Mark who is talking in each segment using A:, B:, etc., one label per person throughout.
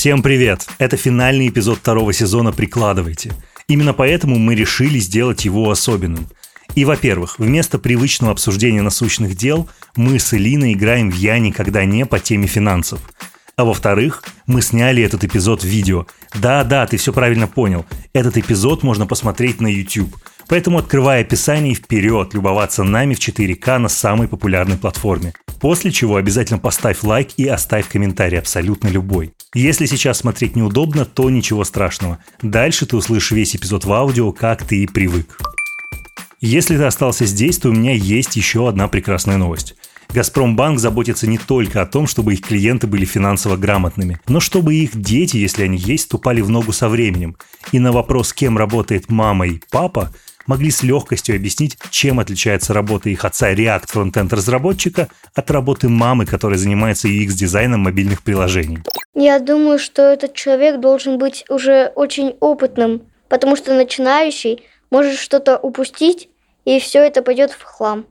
A: Всем привет! Это финальный эпизод второго сезона «Прикладывайте». Именно поэтому мы решили сделать его особенным. И, во-первых, вместо привычного обсуждения насущных дел мы с Элиной играем в «Я никогда не» по теме финансов. А во-вторых, мы сняли этот эпизод в видео. Да-да, ты все правильно понял. Этот эпизод можно посмотреть на YouTube. Поэтому открывай описание вперед любоваться нами в 4К на самой популярной платформе. После чего обязательно поставь лайк и оставь комментарий абсолютно любой. Если сейчас смотреть неудобно, то ничего страшного. Дальше ты услышишь весь эпизод в аудио, как ты и привык. Если ты остался здесь, то у меня есть еще одна прекрасная новость. Газпромбанк заботится не только о том, чтобы их клиенты были финансово грамотными, но чтобы их дети, если они есть, ступали в ногу со временем. И на вопрос, кем работает мама и папа, могли с легкостью объяснить, чем отличается работа их отца React фронтенд разработчика от работы мамы, которая занимается UX-дизайном мобильных приложений.
B: Я думаю, что этот человек должен быть уже очень опытным, потому что начинающий может что-то упустить, и все это пойдет в хлам.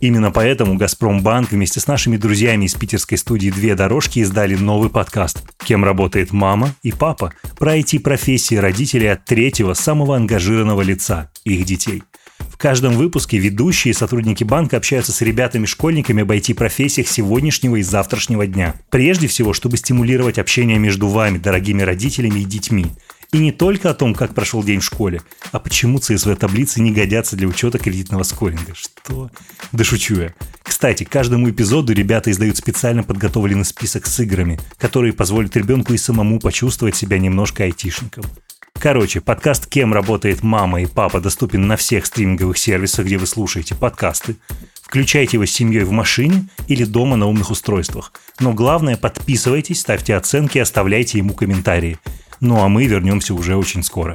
A: Именно поэтому «Газпромбанк» вместе с нашими друзьями из питерской студии «Две дорожки» издали новый подкаст «Кем работает мама и папа» про IT-профессии родителей от третьего, самого ангажированного лица – их детей. В каждом выпуске ведущие и сотрудники банка общаются с ребятами-школьниками об IT-профессиях сегодняшнего и завтрашнего дня. Прежде всего, чтобы стимулировать общение между вами, дорогими родителями и детьми – и не только о том, как прошел день в школе, а почему ЦСВ-таблицы не годятся для учета кредитного скоринга. Что? Да шучу я. Кстати, каждому эпизоду ребята издают специально подготовленный список с играми, которые позволят ребенку и самому почувствовать себя немножко айтишником. Короче, подкаст «Кем работает мама и папа» доступен на всех стриминговых сервисах, где вы слушаете подкасты. Включайте его с семьей в машине или дома на умных устройствах. Но главное, подписывайтесь, ставьте оценки и оставляйте ему комментарии. Ну а мы вернемся уже очень скоро.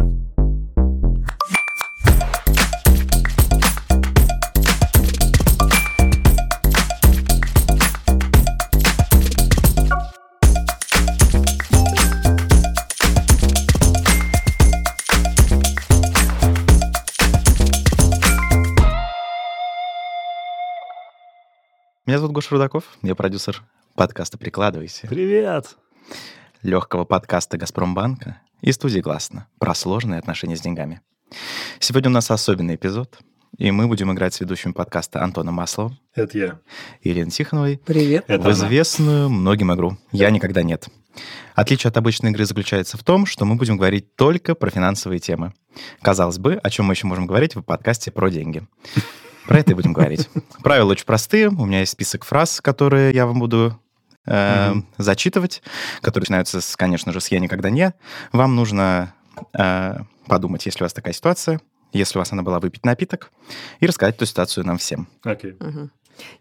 C: Меня зовут Гоша Рудаков, я продюсер подкаста «Прикладывайся».
A: Привет!
C: Легкого подкаста «Газпромбанка» и студии «Гласно» про сложные отношения с деньгами. Сегодня у нас особенный эпизод, и мы будем играть с ведущим подкаста Антоном Масловым.
A: Это я.
C: И Еленой Тихоновой.
D: Привет.
C: Это в известную многим игру «Я никогда нет». Отличие от обычной игры заключается в том, что мы будем говорить только про финансовые темы. Казалось бы, о чем мы еще можем говорить в подкасте про деньги. Про это и будем говорить. Правила очень простые. У меня есть список фраз, которые я вам буду э, зачитывать, которые начинаются, с, конечно же, с «я никогда не». Вам нужно э, подумать, если у вас такая ситуация, если у вас она была выпить напиток, и рассказать эту ситуацию нам всем.
A: Окей.
D: Okay. Угу.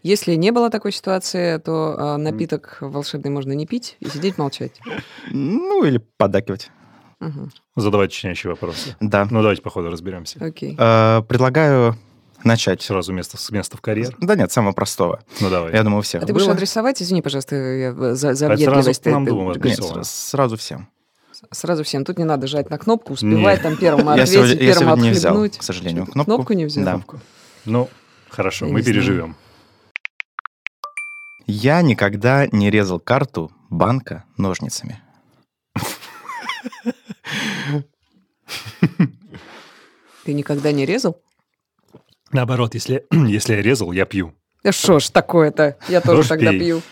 D: Если не было такой ситуации, то э, напиток волшебный можно не пить и сидеть молчать.
C: Ну, или поддакивать.
A: Угу. Задавать уточняющие вопросы.
C: Да.
A: Ну, давайте, походу, разберемся.
D: Окей.
C: Э, предлагаю начать.
A: Сразу место, с места в карьер?
C: Да нет, самого простого.
A: Ну, давай.
C: Я думаю, у всех
D: А ты
C: было.
D: будешь адресовать? Извини, пожалуйста, я за, за
A: А
D: въедливость.
A: сразу нам
D: Ты-
A: думаю,
D: ты-
C: Нет,
A: адресовано.
C: сра- сразу всем.
D: Сразу всем. Тут не надо жать на кнопку, успевай
A: Нет.
D: там первым
C: Я
D: ответить,
C: сегодня, я
D: первым
C: сегодня не взял,
D: отхлебнуть.
C: к сожалению, кнопку.
D: кнопку не взял?
C: Да.
A: Ну, хорошо,
D: Я
A: мы переживем.
C: Я никогда не резал карту банка ножницами.
D: Ты никогда не резал?
A: Наоборот, если, если я резал, я пью.
D: Что ж такое-то? Я тоже
A: Тоже
D: тогда
A: пей.
D: пью.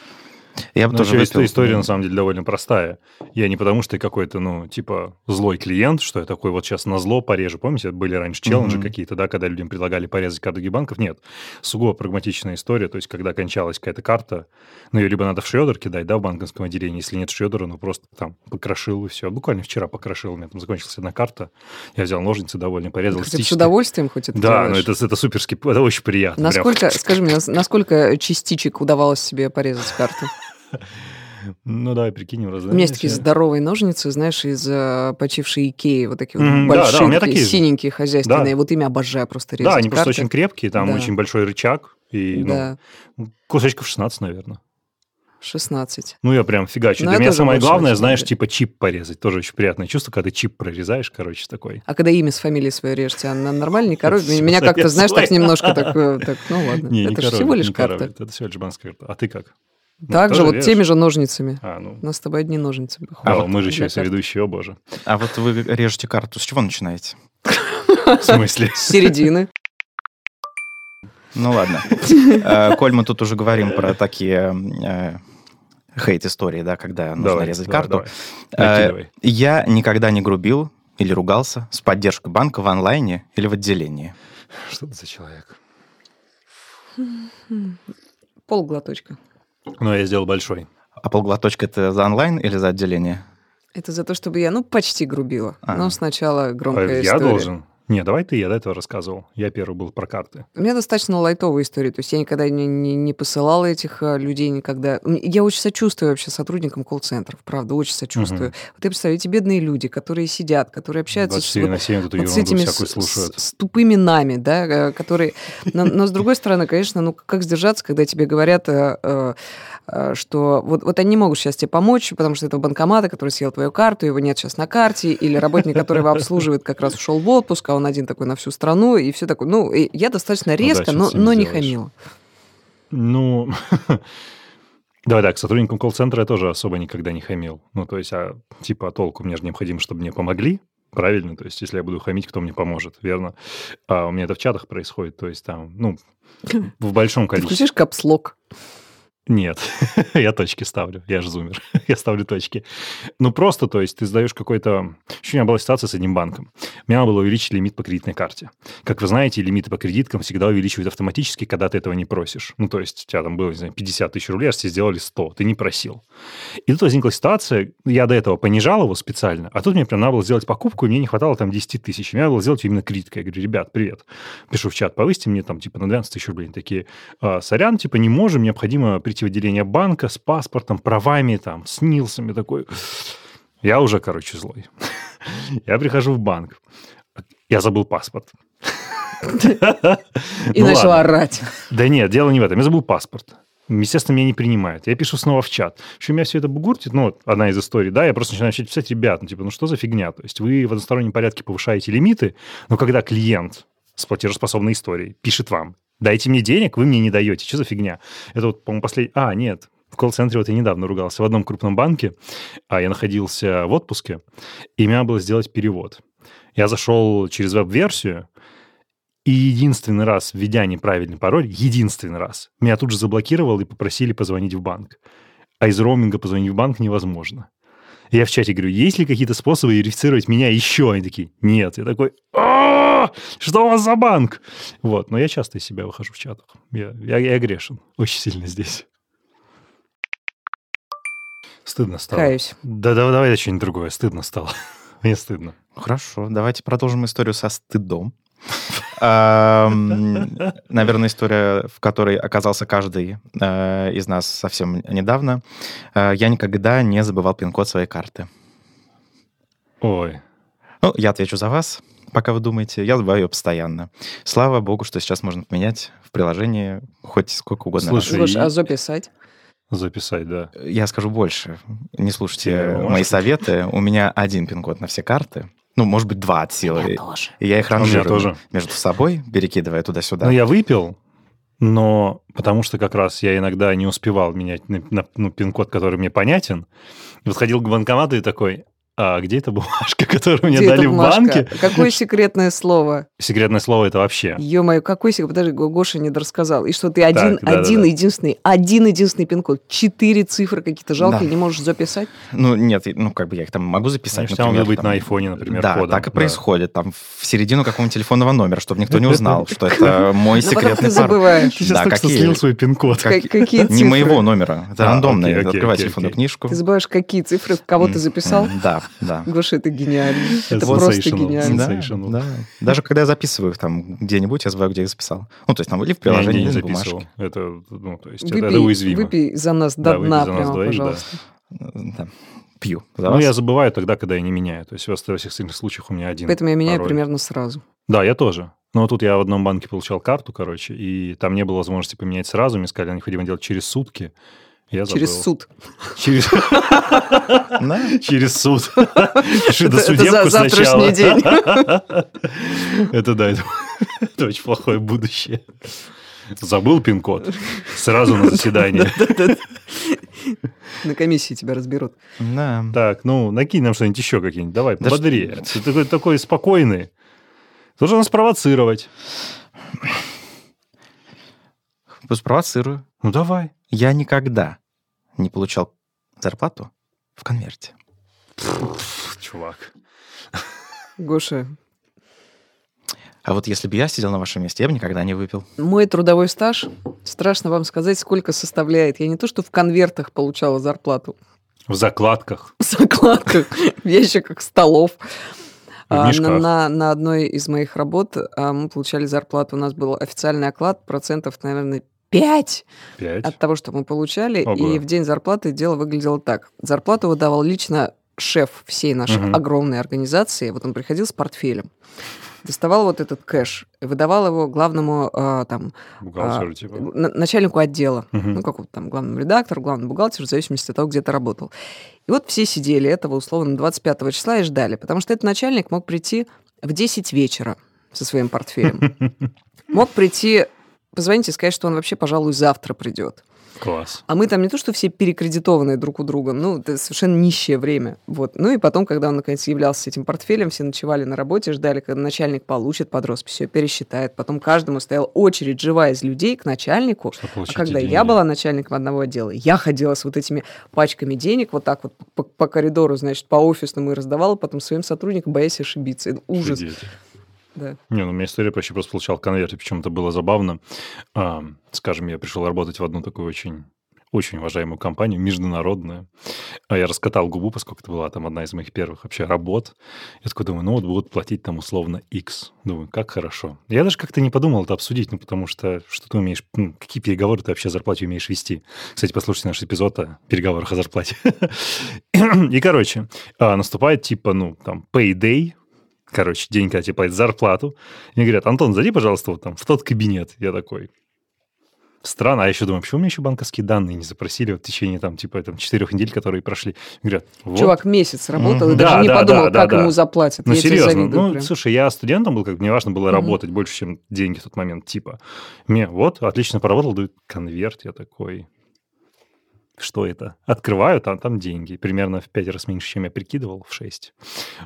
C: Я бы
A: Ну,
C: тоже
A: еще
C: выпил.
A: история, на самом деле, довольно простая. Я не потому, что я какой-то, ну, типа, злой клиент, что я такой вот сейчас на зло порежу. Помните, были раньше челленджи
C: Мгм.
A: какие-то, да, когда людям предлагали порезать карту банков? Нет. Сугубо прагматичная история. То есть, когда кончалась какая-то карта, ну, ее либо надо в шредер кидать, да, в банковском отделении. Если нет шредера, ну, просто там покрошил и все. Буквально вчера покрошил. У меня там закончилась одна карта. Я взял ножницы довольно, порезал.
D: Ты с удовольствием хоть это
A: Да, ну
D: делаешь?
A: это, это суперски, это очень приятно. прям.
D: Насколько, скажи мне, нас- насколько частичек удавалось себе порезать карту?
A: Ну, давай прикинем,
D: У меня есть такие здоровые ножницы, знаешь, из э, почившей Икеи, вот такие вот большие, такие синенькие, хозяйственные. Вот ими обожаю просто резать
A: Да, они просто очень крепкие, там очень большой рычаг. И, ну, кусочков 16, наверное.
D: 16.
A: Ну, я прям фигачу.
D: Ну,
A: Для меня самое главное, знаешь, типа чип порезать. Тоже очень приятное чувство, когда ты чип прорезаешь, короче, такой.
D: А когда имя с фамилией своей режете, она нормально не коробит?
A: Всё,
D: Меня как-то, знаешь, так немножко так, э, так, ну ладно. Это же всего лишь карта.
A: Это всего лишь банковская карта. А ты как?
D: Так же,
A: тоже
D: вот
A: режешь?
D: теми же ножницами.
A: А, ну.
D: У нас с тобой одни ножницы.
A: А,
D: выходят
A: мы же еще и соведущие, о боже.
C: А вот вы режете карту, с чего начинаете?
A: В смысле?
D: С середины.
C: Ну ладно. Э, Коль, мы тут уже говорим про такие э, хейт-истории, да, когда нужно
A: Давай,
C: резать
A: давай,
C: карту.
A: давай.
C: Э. Я никогда не грубил или ругался с поддержкой банка в онлайне или в отделении.
A: Что ты за человек?
D: Полглоточка.
A: Ну, я сделал большой.
C: А полглоточка это за онлайн или за отделение?
D: Это за то, чтобы я, ну, почти грубила.
C: А.
D: Но сначала
A: А
D: громкая
A: я
D: история.
A: должен? Не, давай ты, я до этого рассказывал. Я первый был про карты.
D: У меня достаточно лайтовая история. То есть я никогда не, не, не посылала этих а, людей никогда. Я очень сочувствую вообще сотрудникам колл-центров. Правда, очень сочувствую.
A: Мгм.
D: Вот я представляю, эти бедные люди, которые сидят, которые общаются с,
A: 24
D: вот-
A: на 7 эту
D: вот с этими с, с- тупыми нами, да, э, которые... Но, но с другой стороны, конечно, ну как сдержаться, когда тебе говорят, э, э, что вот, вот они не могут сейчас тебе помочь, потому что это банкомата, который съел твою карту, его нет сейчас на карте, или работник, который его обслуживает, как раз ушел в отпуск, а он один такой на всю страну, и все такое. Ну, я достаточно резко, но,
A: ты с ними
D: но не
A: сделаешь?
D: хамила.
A: Ну, давай так, сотрудникам колл-центра я тоже особо никогда не хамил. Ну, то есть, а типа а толку мне же необходимо, чтобы мне помогли, правильно? То есть, если я буду хамить, кто мне поможет, верно? А у меня это в чатах происходит, то есть там, ну, в большом
D: Ты
A: количестве.
D: включишь капслок.
A: Нет, я точки ставлю, я же зумер, я ставлю точки. Ну, просто, то есть, ты сдаешь какой-то... Еще у меня была ситуация с одним банком. Мне надо было увеличить лимит по кредитной карте. Как вы знаете, лимиты по кредиткам всегда увеличивают автоматически, когда ты этого не просишь. Ну, то есть, у тебя там было, не знаю, 50 тысяч рублей, а тебе сделали 100, ты не просил. И тут возникла ситуация, я до этого понижал его специально, а тут мне прям надо было сделать покупку, и мне не хватало там 10 тысяч. Мне надо было сделать именно кредиткой. Я говорю, ребят, привет. Пишу в чат, повысьте мне там типа на 12 тысяч рублей. Они такие, «А, сорян, типа не можем, необходимо прийти в отделение банка с паспортом, правами, там, с НИЛСами. Такой, я уже, короче, злой. Я прихожу в банк. Я забыл паспорт.
D: И
A: Ну ладно.
D: орать.
A: Да нет, дело не в этом. Я забыл паспорт. Естественно, меня не принимают. Я пишу снова в чат. В общем, меня все это бугуртит. Ну, одна из историй, да, я просто начинаю начать писать, ребят, ну, типа, ну что за фигня? То есть вы в одностороннем порядке повышаете лимиты, но когда клиент с платежеспособной историей пишет вам, дайте мне денег, вы мне не даете. Что за фигня? Это вот, по-моему, последний... А, нет, в колл-центре вот я недавно ругался. В одном крупном банке а я находился в отпуске, и мне надо было сделать перевод. Я зашел через веб-версию, и единственный раз, введя неправильный пароль, единственный раз, меня тут же заблокировал и попросили позвонить в банк. А из роуминга позвонить в банк невозможно. Я в чате говорю, есть ли какие-то способы верифицировать меня еще? Они такие, нет. Я такой, «А, что у вас за банк? Вот, но я часто из себя выхожу в чатах. Я, я, я грешен очень сильно здесь. Стыдно стало.
D: Каюсь.
A: Да, да, давай что-нибудь другое. Стыдно стало. Мне стыдно.
C: Хорошо, давайте продолжим историю со стыдом. Наверное, история, в которой оказался каждый э, из нас совсем недавно. Э, Я никогда не забывал пин-код своей карты.
A: Ой,
C: Ну, я отвечу за вас, пока вы думаете. Я ее постоянно. Слава богу, что сейчас можно поменять в приложении хоть сколько угодно раз.
A: Слушай,
D: Слушай,
A: и-
D: а записать?
A: записать, да.
C: Я скажу больше. Не слушайте
A: Тебе
C: мои советы. У меня один пин-код на все карты. Ну, может быть, два от силы.
D: тоже.
C: И я их
A: меня
C: ранжирую
A: тоже.
C: между собой, перекидывая туда-сюда.
A: Ну, я выпил, но потому что как раз я иногда не успевал менять на, на- ну, пин-код, который мне понятен. И вот ходил к банкомату и такой, а где эта бумажка, которую мне
D: Где эта
A: дали в банке?
D: Какое секретное слово?
A: Секретное слово это вообще.
D: Ё-моё, какой секрет? Подожди, Го- Гоша не рассказал. И что ты один,
A: да-да-да.
D: один единственный, один единственный пин-код, четыре цифры какие-то жалкие,
C: Да.
D: не можешь записать?
C: Ну, нет, ну, как бы я их там могу записать,
A: Значит, там
C: например,
A: надо быть
C: там.
A: на айфоне, например,
C: Да,
A: кодом.
C: так и
A: Да.
C: происходит. Там в середину какого-нибудь телефонного номера, чтобы никто не узнал, что это мой
D: Ну,
C: секретный
D: ты
C: пароль.
D: забываешь.
A: Ты сейчас
C: Да,
A: только что
C: какие?
A: слил свой пин-код.
C: Как-
D: Ка- Какие
C: Не
D: цифры?
C: моего номера, это
A: А,
C: рандомный. Открывай телефонную книжку.
D: Ты забываешь, какие цифры, кого ты записал?
C: Да, да.
D: Гоша, это гениально.
A: Это
D: просто гениально.
C: Да,
A: Sensational.
C: да. Даже когда я записываю их там где-нибудь, я забываю, где я записал. Ну, то есть там или в приложении, или
A: записывал.
C: бумажке.
A: Это, ну, то есть, это,
D: Выпей,
A: это уязвимо.
D: выпей за нас до дна
A: за нас
D: прямо,
A: двоих, да.
D: пожалуйста.
C: Да. Пью.
A: Ну, я забываю тогда, когда я не меняю. То есть во во всех остальных случаях у меня один
D: Поэтому я меняю
A: пароль.
D: примерно сразу.
A: Да, я тоже. Но тут я в одном банке получал карту, короче, и там не было возможности поменять сразу. Мне сказали, необходимо делать через сутки. Я забыл.
D: Через суд.
A: Через, через суд. Пиши до судебку
D: завтрашний
A: сначала.
D: день.
A: Это да, это, это очень плохое будущее. Забыл пин-код? Сразу на заседание.
D: На комиссии тебя разберут.
C: Да.
A: Так, ну, накинь нам что-нибудь еще какие-нибудь. Давай,
C: Да
A: бодрее. Ты такой, такой спокойный. Должен нас провоцировать.
C: Спровоцирую.
A: Ну, давай.
C: Я никогда не получал зарплату в конверте.
A: Чувак.
D: Гоша,
C: А вот если бы я сидел на вашем месте, я бы никогда не выпил.
D: мой трудовой стаж, страшно вам сказать, сколько составляет. Я не то, что в конвертах получала зарплату,
A: В закладках.
D: в закладках, в ящиках столов. На, на- на одной из моих работ а, мы получали зарплату. У нас был официальный оклад процентов, наверное, 5
A: Пять.
D: от того, что мы получали.
A: Ого.
D: И в день зарплаты дело выглядело так. Зарплату выдавал лично шеф всей нашей
A: Мгм.
D: огромной организации. Вот он приходил с портфелем, доставал вот этот кэш, выдавал его главному а, там,
A: Бухгалтеру,
D: а,
A: типа.
D: на- начальнику отдела,
A: Мгм.
D: ну, какого-то там главному редактору, главному бухгалтеру, в зависимости от того, где ты работал. И вот все сидели этого, условно, 25 числа и ждали, потому что этот начальник мог прийти в 10 вечера со своим портфелем. Мог прийти, позвонить и сказать, что он вообще, пожалуй, завтра придет.
A: Класс.
D: А мы там не то, что все перекредитованные друг у друга, ну, это совершенно нищее время. Вот. Ну и потом, когда он, наконец, являлся этим портфелем, все ночевали на работе, ждали, когда начальник получит под роспись, все пересчитает. Потом каждому стояла очередь живая из людей к начальнику. А когда
A: деньги.
D: я была начальником одного отдела, я ходила с вот этими пачками денег вот так вот по, по коридору, значит, по офисному и раздавала потом своим сотрудникам, боясь ошибиться. Это ужас.
A: Офигеть.
D: Да.
A: Не, ну у меня история вообще просто получал конверт, и причем это было забавно. А, скажем, я пришел работать в одну такую очень очень уважаемую компанию, международную. А я раскатал губу, поскольку это была там одна из моих первых вообще работ. Я такой думаю, ну вот будут платить там условно X. Думаю, как хорошо. Я даже как-то не подумал это обсудить, ну потому что что ты умеешь, ну, какие переговоры ты вообще о зарплате умеешь вести. Кстати, послушайте наш эпизод о переговорах о зарплате. И, короче, а, наступает типа, ну, там, payday, короче, день, когда тебе платят зарплату. И мне говорят, Антон, зайди, пожалуйста, вот там в тот кабинет. Я такой, странно. А я еще думаю, почему мне еще банковские данные не запросили вот в течение там, типа, там, четырех недель, которые прошли. Говорят, вот.
D: Чувак месяц работал и
C: Мгм.
D: даже
A: Да,
D: не
A: да,
D: подумал,
A: да,
D: как
A: да.
D: ему заплатят.
A: Ну,
D: Я
A: серьезно.
D: завидую
A: Ну,
D: прям.
A: слушай, я студентом был, как мне важно было
D: Мгм.
A: работать больше, чем деньги в тот момент, типа. Мне вот, отлично поработал, дают конверт, я такой... Что это? Открываю, там, там деньги. Примерно в пять раз меньше, чем я прикидывал, в шесть.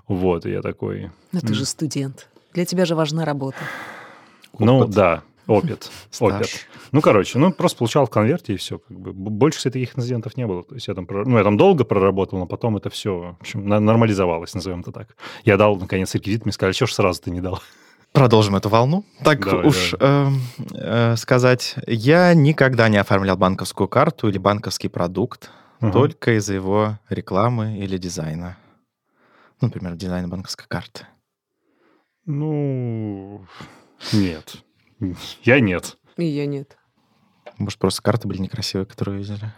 A: Вот, и я такой...
D: Но ты же студент. Для тебя же важна работа.
A: Ну,
C: Опыт.
A: да, опыт. Опыт. Ну, короче, ну, просто получал в конверте, и все. Как бы. Больше, кстати, таких инцидентов не было. То есть я там, ну, я там долго проработал, но потом это все, в общем, нормализовалось, назовем это так. Я дал, наконец, реквизит, мне сказали, что ж сразу ты не дал?
C: Продолжим эту волну. Так
A: Давай,
C: уж эм, э, сказать, я никогда не оформлял банковскую карту или банковский продукт
A: Мгм.
C: только из-за его рекламы или дизайна. Ну, например, дизайна банковской карты.
A: Ну, нет. Я нет.
D: И я нет.
C: Может, просто карты были некрасивые, которые видели.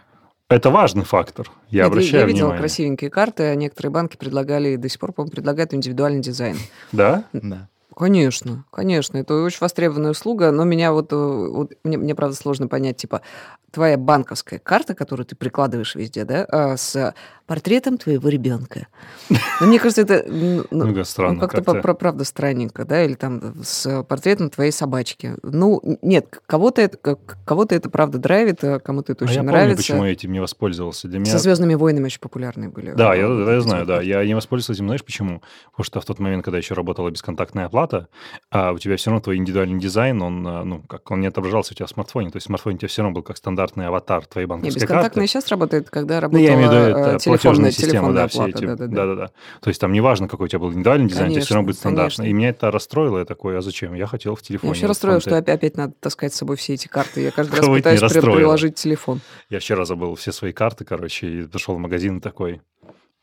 A: Это важный фактор. Я
D: Нет,
A: обращаю
D: я видела
A: внимание.
D: красивенькие карты, а некоторые банки предлагали, до сих пор, по-моему, предлагают индивидуальный дизайн.
A: Да?
C: Да.
D: Конечно, конечно, это очень востребованная услуга, но меня вот, э, вот мне, мне правда сложно понять, типа, твоя банковская карта, которую ты прикладываешь везде, да, а, с портретом твоего ребенка. Но мне кажется, это ну,
A: Ну, странно.
D: ну, как-то,
A: как-то.
D: правда странненько, да, или там с портретом твоей собачки. Ну, нет, кого-то это, кого-то это правда драйвит, а кому-то это
A: А
D: очень
A: я помню,
D: нравится.
A: почему я этим не воспользовался. Для меня
D: Со Звездными войнами очень популярные были.
A: Да,
D: э,
A: я,
D: вот
A: я знаю, да. Я не воспользовался этим, знаешь, почему? Потому что в тот момент, когда еще работала бесконтактная оплата, а у тебя все равно твой индивидуальный дизайн, он, а, ну, как он не отображался у тебя в смартфоне. То есть в смартфоне у тебя все равно был как стандартный аватар твоей банковской
D: бесконтактная
A: карты.
D: сейчас работает, когда
A: Ну,
D: работала
A: я имею в виду, это
D: э, телефонная,
A: система, да, все эти,
D: да-да-да.
A: да-да-да. То есть там неважно, какой у тебя был индивидуальный дизайн, тебе все равно
D: Конечно,
A: будет стандартно.
D: конечно.
A: И меня это расстроило, я такой, а зачем? Я хотел в
D: Я
A: телефоне.
D: вообще
A: вот
D: расстроила,
A: фонтан.
D: что опять, опять надо таскать с собой все эти карты. Я каждый раз пытаюсь приложить телефон.
A: Я вчера забыл все свои карты, короче, и зашел в магазин такой,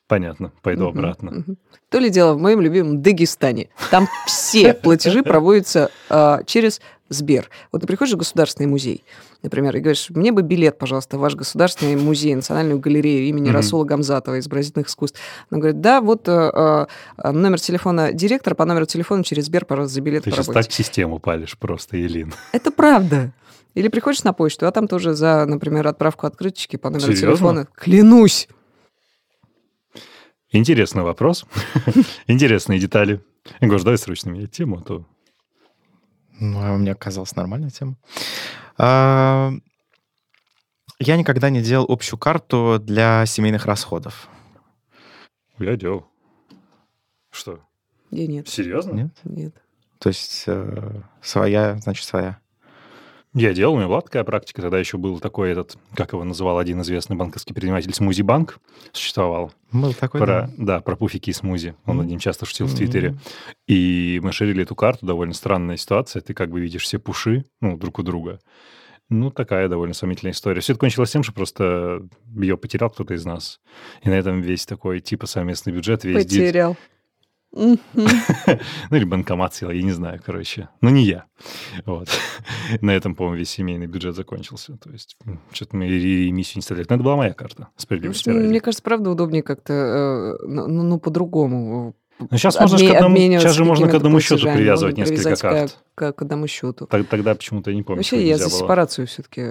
A: понятно, пойду
D: Мгм,
A: обратно.
D: мгм. То ли дело в моем любимом Дагестане. Там все платежи проводятся а, через Сбер. Вот ты приходишь в государственный музей, например, и говоришь, мне бы билет, пожалуйста, в ваш государственный музей, Национальную галерею имени
A: Мгм.
D: Расула Гамзатова, изобразительных искусств. Она говорит, да, вот а, а, номер телефона директора, по номеру телефона через Сбер, пожалуйста, за билет
A: Ты сейчас так систему палишь просто, Елин.
D: Это правда. Или приходишь на почту, а там тоже за, например, отправку открыточки по номеру
A: Серьезно?
D: телефона. Клянусь.
A: Интересный вопрос. Интересные детали. Гош, давай срочно менять тему, а то...
C: Ну, а мне казалась нормальная тема. А, Я никогда не делал общую карту для семейных расходов.
A: Я делал. Что?
D: Я нет.
A: Серьезно?
C: Нет?
D: Нет.
C: То есть э, своя, значит, своя.
A: Я делал, у меня была такая практика. Тогда еще был такой этот, как его называл один известный банковский предприниматель, Смузи Банк существовал.
C: Был такой,
A: Про,
C: да.
A: да, про пуфики и смузи. Он
C: Мгм.
A: один часто шутил в
C: Мгм.
A: Твиттере. И мы шерили эту карту, довольно странная ситуация. Ты как бы видишь все пуши, ну, друг у друга. Ну, такая довольно сомнительная история. Все это кончилось тем, что просто ее потерял кто-то из нас. И на этом весь такой типа совместный бюджет, весь дит- Ну, или банкомат съел, я не знаю, короче. Но не я. Вот. На этом, по-моему, весь семейный бюджет закончился. То есть, что-то мы ре- ремиссию не стали. Но это была моя карта, справедливости
D: Ну,
A: ради.
D: Мне кажется, правда удобнее как-то, э, ну, ну, ну, по-другому.
A: Ну, сейчас можно
D: обме-
A: к одному, сейчас же можно к одному счету привязывать
D: можно
A: несколько карт.
D: К, к одному счету.
A: Тог- Тогда почему-то я не помню,
D: Вообще я за
A: было.
D: сепарацию все-таки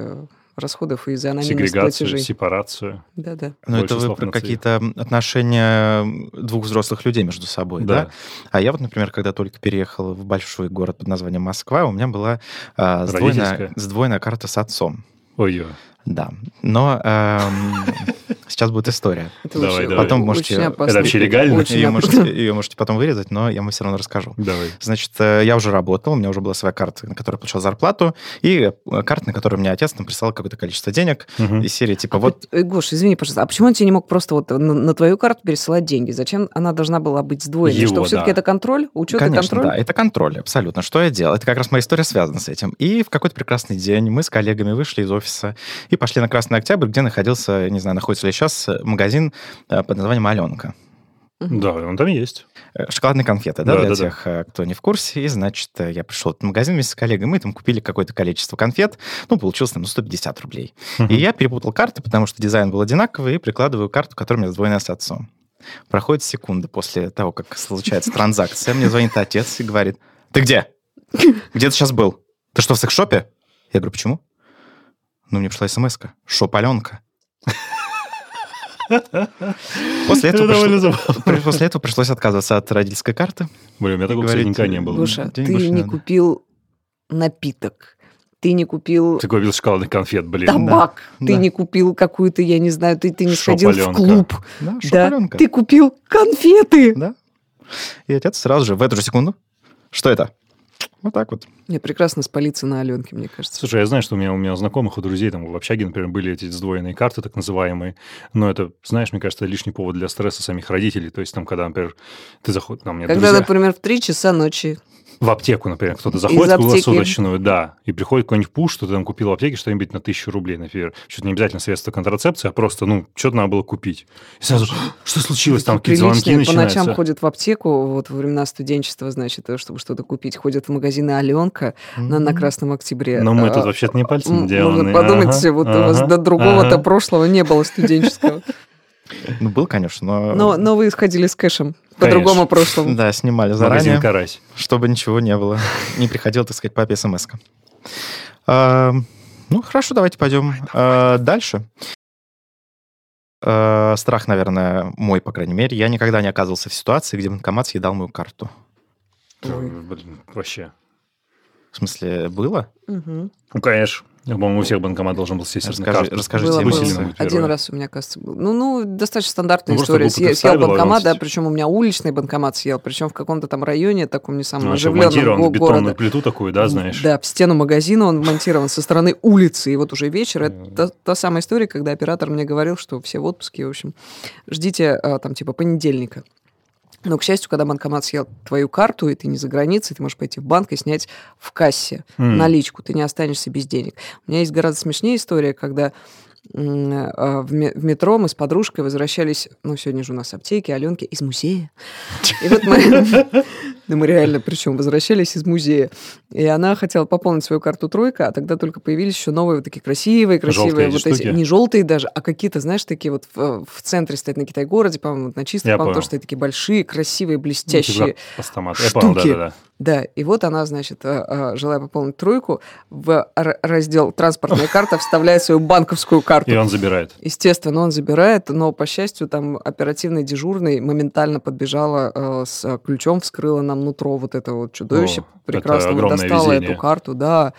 D: расходов и за анонимность
A: Сегрегацию,
D: платежей.
A: сепарацию.
D: Да-да.
C: Ну,
A: Больше
C: это вы про какие-то отношения двух взрослых людей между собой, да?
A: Да.
C: А я вот, например, когда только переехал в большой город под названием Москва, у меня была а, сдвоенная, сдвоенная карта с отцом.
A: Ой-ой.
C: Да. Но эм, сейчас будет история.
D: Это
A: Давай, давай.
C: Потом можете-.
A: Это вообще легально?
C: Ее можете, ее можете потом вырезать, но я вам все равно расскажу.
A: Давай.
C: Значит, э, я уже работал, у меня уже была своя карта, на которой я получал зарплату, и э, карта, на которую мне отец там прислал какое-то количество денег,
A: Мгм.
C: из серии типа вот
D: Э, Гош, извини, пожалуйста, а почему он тебе не мог просто вот на, на твою карту пересылать деньги? Зачем она должна была быть сдвоенной?
A: Его,
D: Что все-таки
A: да.
D: это контроль, учет и
C: Конечно,
D: контроль?
C: да, это контроль, абсолютно. Что я делал? Это как раз моя история связана с этим. И в какой-то прекрасный день мы с коллегами вышли из офиса и пошли на Красный Октябрь, где находился, не знаю, находится ли сейчас, магазин э, под названием «Аленка».
A: Да, он там есть.
C: Э, Шоколадные конфеты, да,
A: Да,
C: для
A: да, да.
C: тех, э, кто не в курсе. И, значит, я пришел в этот магазин вместе с коллегой, мы там купили какое-то количество конфет, ну, получилось там ну, 150 рублей. И я перепутал карты, потому что дизайн был одинаковый, и прикладываю карту, которая у меня сдвоенная с отцом. Проходит секунда после того, как случается транзакция, мне звонит отец и говорит, ты где? Где ты сейчас был? Ты что, в секс-шопе? Я говорю, почему? Ну, мне пришла смс-ка. Шоп Аленка. После этого, пришло- после этого пришлось отказываться от родительской карты.
A: Блин, у меня такого, кстати, никогда не было.
C: Денег
D: ты не
C: надо.
D: купил напиток, ты не купил
A: Ты купил шоколадных конфет, блин.
D: табак, ты
C: да.
D: не купил какую-то, я не знаю, ты, ты не сходил в клуб.
C: Да,
D: Да, ты купил конфеты.
C: Да. И отец сразу же, в эту же секунду, что это? Вот так вот.
D: Мне прекрасно спалиться на Аленке, мне кажется.
A: Слушай, я знаю, что у меня у меня у знакомых, у друзей, там в общаге, например, были эти сдвоенные карты, так называемые. Но это, знаешь, мне кажется, лишний повод для стресса самих родителей. То есть там, когда, например, ты заходишь, там,
D: Когда,
A: друзья
D: например, в 3 часа ночи
A: в аптеку, например, кто-то заходит в круглосуточную, да, и приходит какой-нибудь пуш, что ты там купил в аптеке что-нибудь на тысячу рублей, например. Что-то не обязательно средство контрацепции, а просто, ну, что-то надо было купить. И сразу, что случилось? Там какие-то звонки
D: по
A: начинаются.
D: ночам ходят в аптеку, вот во времена студенчества, значит, э, чтобы что-то купить, ходят в магазины Аленка на, на Красном Октябре.
A: Но мы
D: А,
A: тут вообще-то не пальцем
D: м,
A: деланы.
D: Можно подумать,
A: Ага,
D: вот у вас
A: ага,
D: до другого-то
A: ага.
D: прошлого не было студенческого.
C: Ну, был, конечно, но...
D: Но, но вы сходили с кэшем по другому прошлому.
C: Да, снимали заранее,
A: «Карась».
C: чтобы ничего не было. Не приходил, так сказать, папе смс. А, Ну, хорошо, давайте пойдем а, дальше. Страх, наверное, мой, по крайней мере. Я никогда не оказывался в ситуации, где банкомат съедал мою карту.
A: Блин, вообще.
C: В смысле, было?
D: Мгм.
A: Ну, конечно. По-моему, у всех банкомат должен был сесть
C: Расскажи-
A: карту.
C: расскажите
D: Было,
C: им,
D: было. Один раз у меня, кажется, был. Ну, ну, достаточно стандартная
A: Ну,
D: история. Съел, съел банкомат, да, причем у меня уличный банкомат съел, причем в каком-то там районе, таком не самом
A: Ну,
D: оживленном
A: бетонную
D: города.
A: плиту такую, да, знаешь?
D: Да, в стену магазина он монтирован со стороны улицы. И вот уже вечер. Это та, та самая история, когда оператор мне говорил, что все в отпуске, в общем, ждите а, там типа понедельника. Но, к счастью, когда банкомат съел твою карту, и ты не за границей, ты можешь пойти в банк и снять в кассе
A: М.
D: наличку, ты не останешься без денег. У меня есть гораздо смешнее история, когда а, в метро мы с подружкой возвращались, ну, сегодня же у нас аптеки, Аленки, из музея. И вот мы, да мы реально, причем, возвращались из музея. И она хотела пополнить свою карту тройка, а тогда только появились еще новые вот такие красивые, красивые
A: Желтые
D: вот
A: эти штуки?
D: не желтые даже, а какие-то, знаешь, такие вот в, в центре стоят на Китай-городе, по-моему, вот на чистом, по-моему,
A: понял.
D: тоже стоят такие большие, красивые,
A: Ну, типа
D: блестящие.
A: постамат. Я понял,
D: штуки.
A: да-да-да.
D: Да, и вот она, значит, э, э, желая пополнить тройку, в раздел «Транспортная карта» вставляет свою банковскую карту.
A: И он забирает.
D: Естественно, он забирает, но, по счастью, там оперативный дежурный моментально подбежала э, с ключом, вскрыла нам нутро вот это вот чудовище,
A: О,
D: прекрасно достала
A: везение.
D: эту карту, да.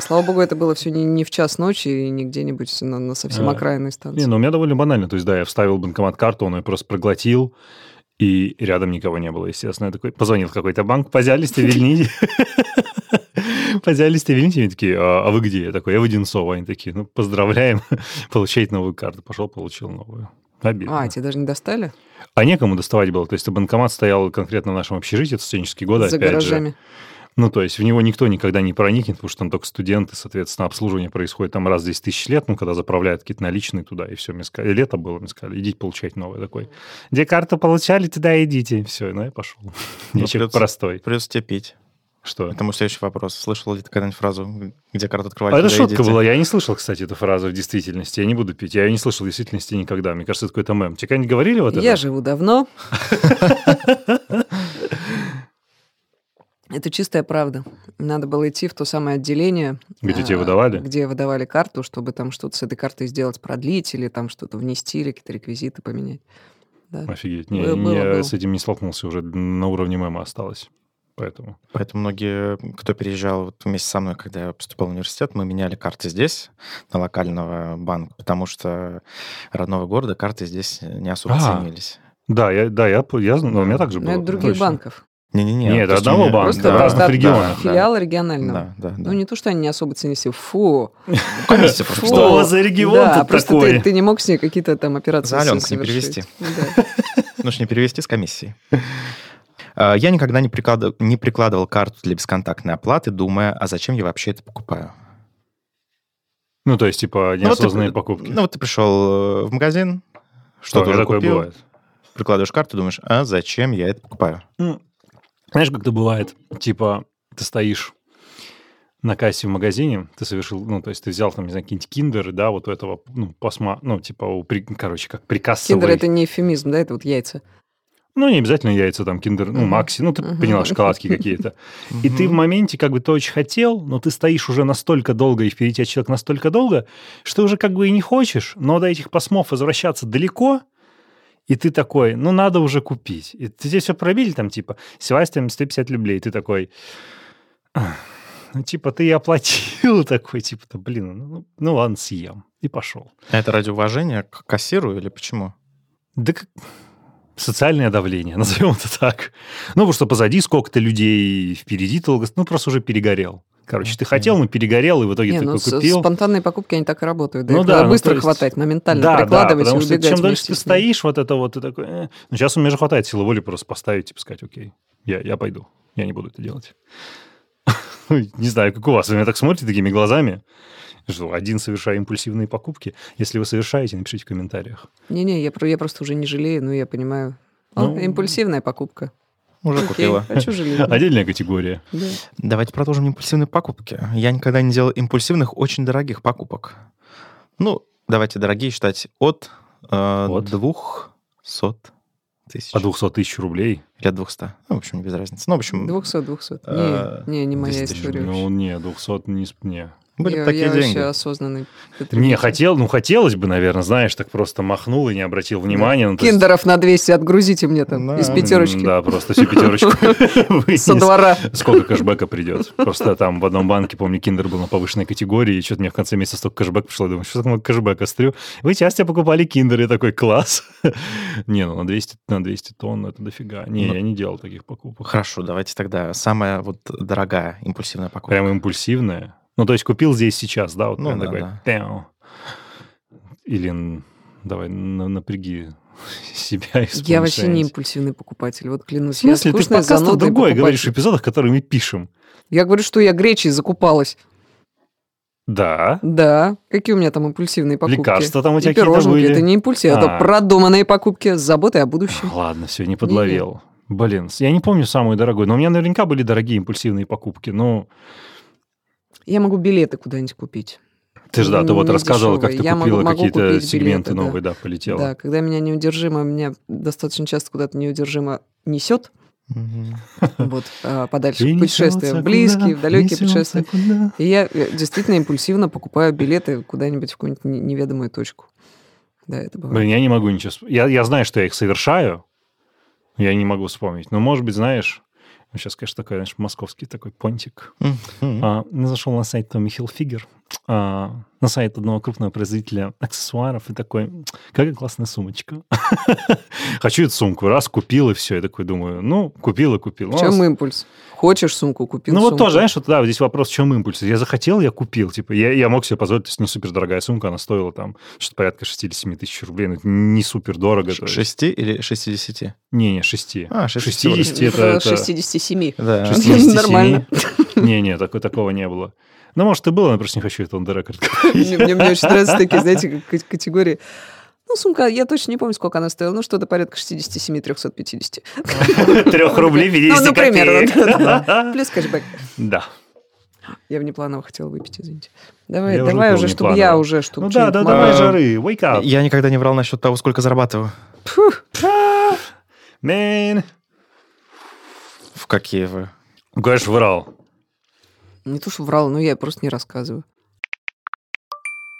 D: Слава богу, это было все не, не в час ночи и не где-нибудь на, на совсем
A: А.
D: окраинной станции.
A: Не, ну у меня довольно банально. То есть, да, я вставил банкомат карту, он ее просто проглотил, и рядом никого не было, естественно. Я такой позвонил в какой-то банк, пожалуйста, верните. Пожалуйста, верните. Они такие, а, а вы где? Я такой, я в Одинцово. Они такие, ну, поздравляем, получаете новую карту. Пошел, получил новую. Обидно.
D: А, тебе даже не достали?
A: А некому доставать было. То есть банкомат стоял конкретно в нашем общежитии, это студенческие годы,
D: За
A: опять же. Ну, то есть в него никто никогда не проникнет, потому что там только студенты, соответственно, обслуживание происходит там раз в 10 тысяч лет, ну, когда заправляют какие-то наличные туда, и все, мне сказали, лето было, мне сказали, идите получать новое. Такой, где карту получали, туда идите. Все, ну, я пошел.
C: Ну,
A: Я человек простой.
C: Придется тебе пить.
A: Что?
C: Это мой следующий вопрос. Слышал ли ты когда-нибудь фразу, где карту открывать?
A: А это шутка
C: идите?
A: была. Я не слышал, кстати, эту фразу в действительности. Я не буду пить. Я ее не слышал в действительности никогда. Мне кажется, это какой-то мем. Тебе когда-нибудь говорили вот это?
D: Я живу давно. Это чистая правда. Надо было идти в то самое отделение.
A: Где тебе
D: а,
A: выдавали?
D: Где выдавали карту, чтобы там что-то с этой картой сделать, продлить или там что-то внести, или какие-то реквизиты поменять. Да.
A: Офигеть. Не,
D: Было,
A: я
D: было.
A: с этим не столкнулся уже. На уровне мема осталось. Поэтому.
C: Поэтому многие, кто переезжал вот вместе со мной, когда я поступал в университет, мы меняли карты здесь, на локального банка, потому что родного города карты здесь не особо
A: А,
C: ценились.
A: Да, я, да, я, я, ну, у меня так же было.
D: Но это других
A: точно.
D: банков.
C: Не-не-не.
A: Нет,
C: то
A: одного банка,
D: Просто,
A: да, разных
D: от-
A: регионов.
D: Филиала регионального.
C: Да, да, да.
D: Ну, не то, что они не особо ценились. Фу.
A: Что за регион
D: Да, просто
A: такой?
D: ты, ты не мог с ней какие-то там операции
C: За Аленку не перевести.
D: Да.
C: Ну, ж не перевести с комиссией. А, Я никогда не прикладывал, не прикладывал карту для бесконтактной оплаты, думая, а зачем я вообще это покупаю?
A: Ну, то есть, типа,
C: Ну, вот ты-
A: неосознанные покупки.
C: Ну, вот ты пришел в магазин,
A: что
C: что-то уже
A: такое
C: купил,
A: бывает?
C: прикладываешь карту, думаешь, а зачем я это покупаю?
A: Ну, Знаешь, как это бывает? Типа, ты стоишь на кассе в магазине, ты совершил, ну, то есть ты взял там, не знаю, какие-нибудь киндеры, да, вот у этого, ну, посма, ну, типа, у, при- короче, как прикассовый.
D: Киндер это не эфемизм, да, это вот яйца.
A: Ну, не обязательно яйца, там, киндер, ну, макси, ну, ты
D: Мгм.
A: поняла, шоколадки какие-то. И ты в моменте как бы ты очень хотел, но ты стоишь уже настолько долго, и впереди тебя человек настолько долго, что уже как бы и не хочешь, но до этих посмов возвращаться далеко, и ты такой, ну, надо уже купить. И ты здесь все пробили, там, типа, Севастьян 150 рублей, ты такой, «Ах, ну, типа, ты и оплатил, такой, типа, да, блин, ну, ну, ладно, съем. И пошел.
C: А Это ради уважения к кассиру или почему?
A: Да как... Социальное давление, назовем это так. Ну, потому что позади сколько-то людей, впереди долго... Ну, просто уже перегорел. Короче, ты хотел, но перегорел, и в итоге
D: Не,
A: ты
D: ну,
A: купил.
D: спонтанные покупки, они так и работают. Да,
A: Ну да,
D: надо
A: ну,
D: быстро
A: есть-
D: хватать, моментально
A: да, да,
D: прикладывать
A: потому
D: и
A: что
D: убегать
A: чем
D: вместе
A: ты стоишь, вот это вот, ты такой... э. Ну, сейчас у меня же хватает силы воли просто поставить, типа, сказать, окей, я, я пойду, я не буду это делать. Ну, Не знаю, как у вас, вы меня так смотрите такими глазами. Что, один совершаю импульсивные покупки. Если вы совершаете, напишите в комментариях.
D: Не-не, я, я просто уже не жалею, но я понимаю. О,
A: Ну,
D: импульсивная покупка.
C: Уже
D: Окей,
C: купила.
D: а?
A: Отдельная категория.
D: Да.
C: Давайте продолжим импульсивные покупки. Я никогда не делал импульсивных, очень дорогих покупок. Ну, давайте дорогие считать от, э,
A: От?
C: 200 тысяч.
A: По 200 тысяч рублей.
C: Или от 200. Ну, в общем, без разницы. Ну, в общем,
D: 200, 200.
C: А,
D: Не, не, не моя
C: 200 тысяч,
D: история
A: Ну, не, 200 не... не.
C: Были
D: я,
C: такие
D: я
C: деньги.
D: вообще осознанный.
A: Не, хотел, ну, хотелось бы, наверное, знаешь, так просто махнул и не обратил внимания. ну, то есть-
D: Киндеров на 200 отгрузите мне там
C: Да.
D: из пятерочки.
A: Да, просто всю пятерочку.
D: Со двора.
A: Сколько кэшбэка придет. Просто там в одном банке, помню, киндер был на повышенной категории, и что-то мне в конце месяца столько кэшбэк пришло. Я Думаю, что такое кэшбэка? Смотрю, вы часто покупали киндер, я такой, класс. Не, ну на 200, на 200 тонн это дофига. Не,
C: Ну,
A: я не делал таких покупок.
C: Хорошо, давайте тогда самая вот дорогая импульсивная покупка.
A: Прям импульсивная. Ну, то есть купил здесь сейчас, да? Вот
C: Ну да,
A: такой,
C: да.
A: «Пяу». Или давай на- напряги себя и
D: Я вообще не импульсивный покупатель, вот
A: В
D: клянусь. Я
A: смысле, ты в
D: скучная,
A: подкастах
D: занудная
A: другой
D: покупатель.
A: говоришь в эпизодах, которые мы пишем.
D: Я говорю, что я гречей закупалась.
A: Да.
D: Да. Какие у меня там импульсивные покупки?
A: Лекарства там у тебя какие-то были.
D: Это не импульсив, это
A: А.
D: продуманные покупки с заботой о будущем.
A: Ладно, все, не подловил. Блин, я не помню самую дорогую, но у меня наверняка были дорогие импульсивные покупки. Ну,
D: Я могу билеты куда-нибудь купить.
A: ты же, да, ты
D: Ну,
A: вот рассказывала, как ты.
D: Я
A: купила какие-то сегменты
D: билеты, да.
A: новые, да, полетела.
D: Да, когда меня неудержимо, меня достаточно часто куда-то неудержимо несет. Вот, а, подальше в путешествия, в близкие, в далекие путешествия. И я э, действительно импульсивно покупаю билеты куда-нибудь в какую-нибудь не- неведомую точку. Да, это бывает.
A: Блин, я не могу ничего... Я, я знаю, что я их совершаю, я не могу вспомнить. Но, может быть, знаешь... Сейчас, конечно, такой, знаешь, московский такой понтик.
C: Мгм.
A: А, я зашел на сайт Tommy Hilfiger, а, на сайт одного крупного производителя аксессуаров, и такой, какая классная сумочка. Хочу эту сумку. Раз, купил, и все. Я такой думаю, ну, купил и купил.
D: В
A: Ну,
D: чем импульс? Хочешь сумку, купил
A: ну вот тоже, знаешь, вот, да, здесь вопрос, в чем импульс. Я захотел, я купил. Типа, я, я мог себе позволить, то есть не супер дорогая сумка, она стоила там что-то порядка 67 тысяч рублей. Ну, это не супер дорого.
C: Ш- Шести или шестидесяти?
A: Не-не, 6.
C: А, 6 всего лишь.
A: 60 это...
D: Около
A: это...
D: 67.
C: Да.
A: 67.
D: Нормально.
A: Не-не, такого не было. Ну, может, и было, но я просто не хочу это on the record.
D: Мне, очень нравятся такие, знаете, категории. Ну, сумка, я точно не помню, сколько она стоила. Ну, что-то порядка 67-350.
A: Трех рублей 50
D: Ну, например, да. Плюс кэшбэк.
A: Да.
D: Я внепланово хотела выпить, извините. Давай,
A: Я
D: давай уже, чтобы я уже штук
A: Ну да, да, давай, жары, wake up.
C: Я никогда не врал насчет того, сколько зарабатываю.
A: Man.
C: В какие вы?
A: Конечно, врал.
D: Не то, что врал, но я просто не рассказываю.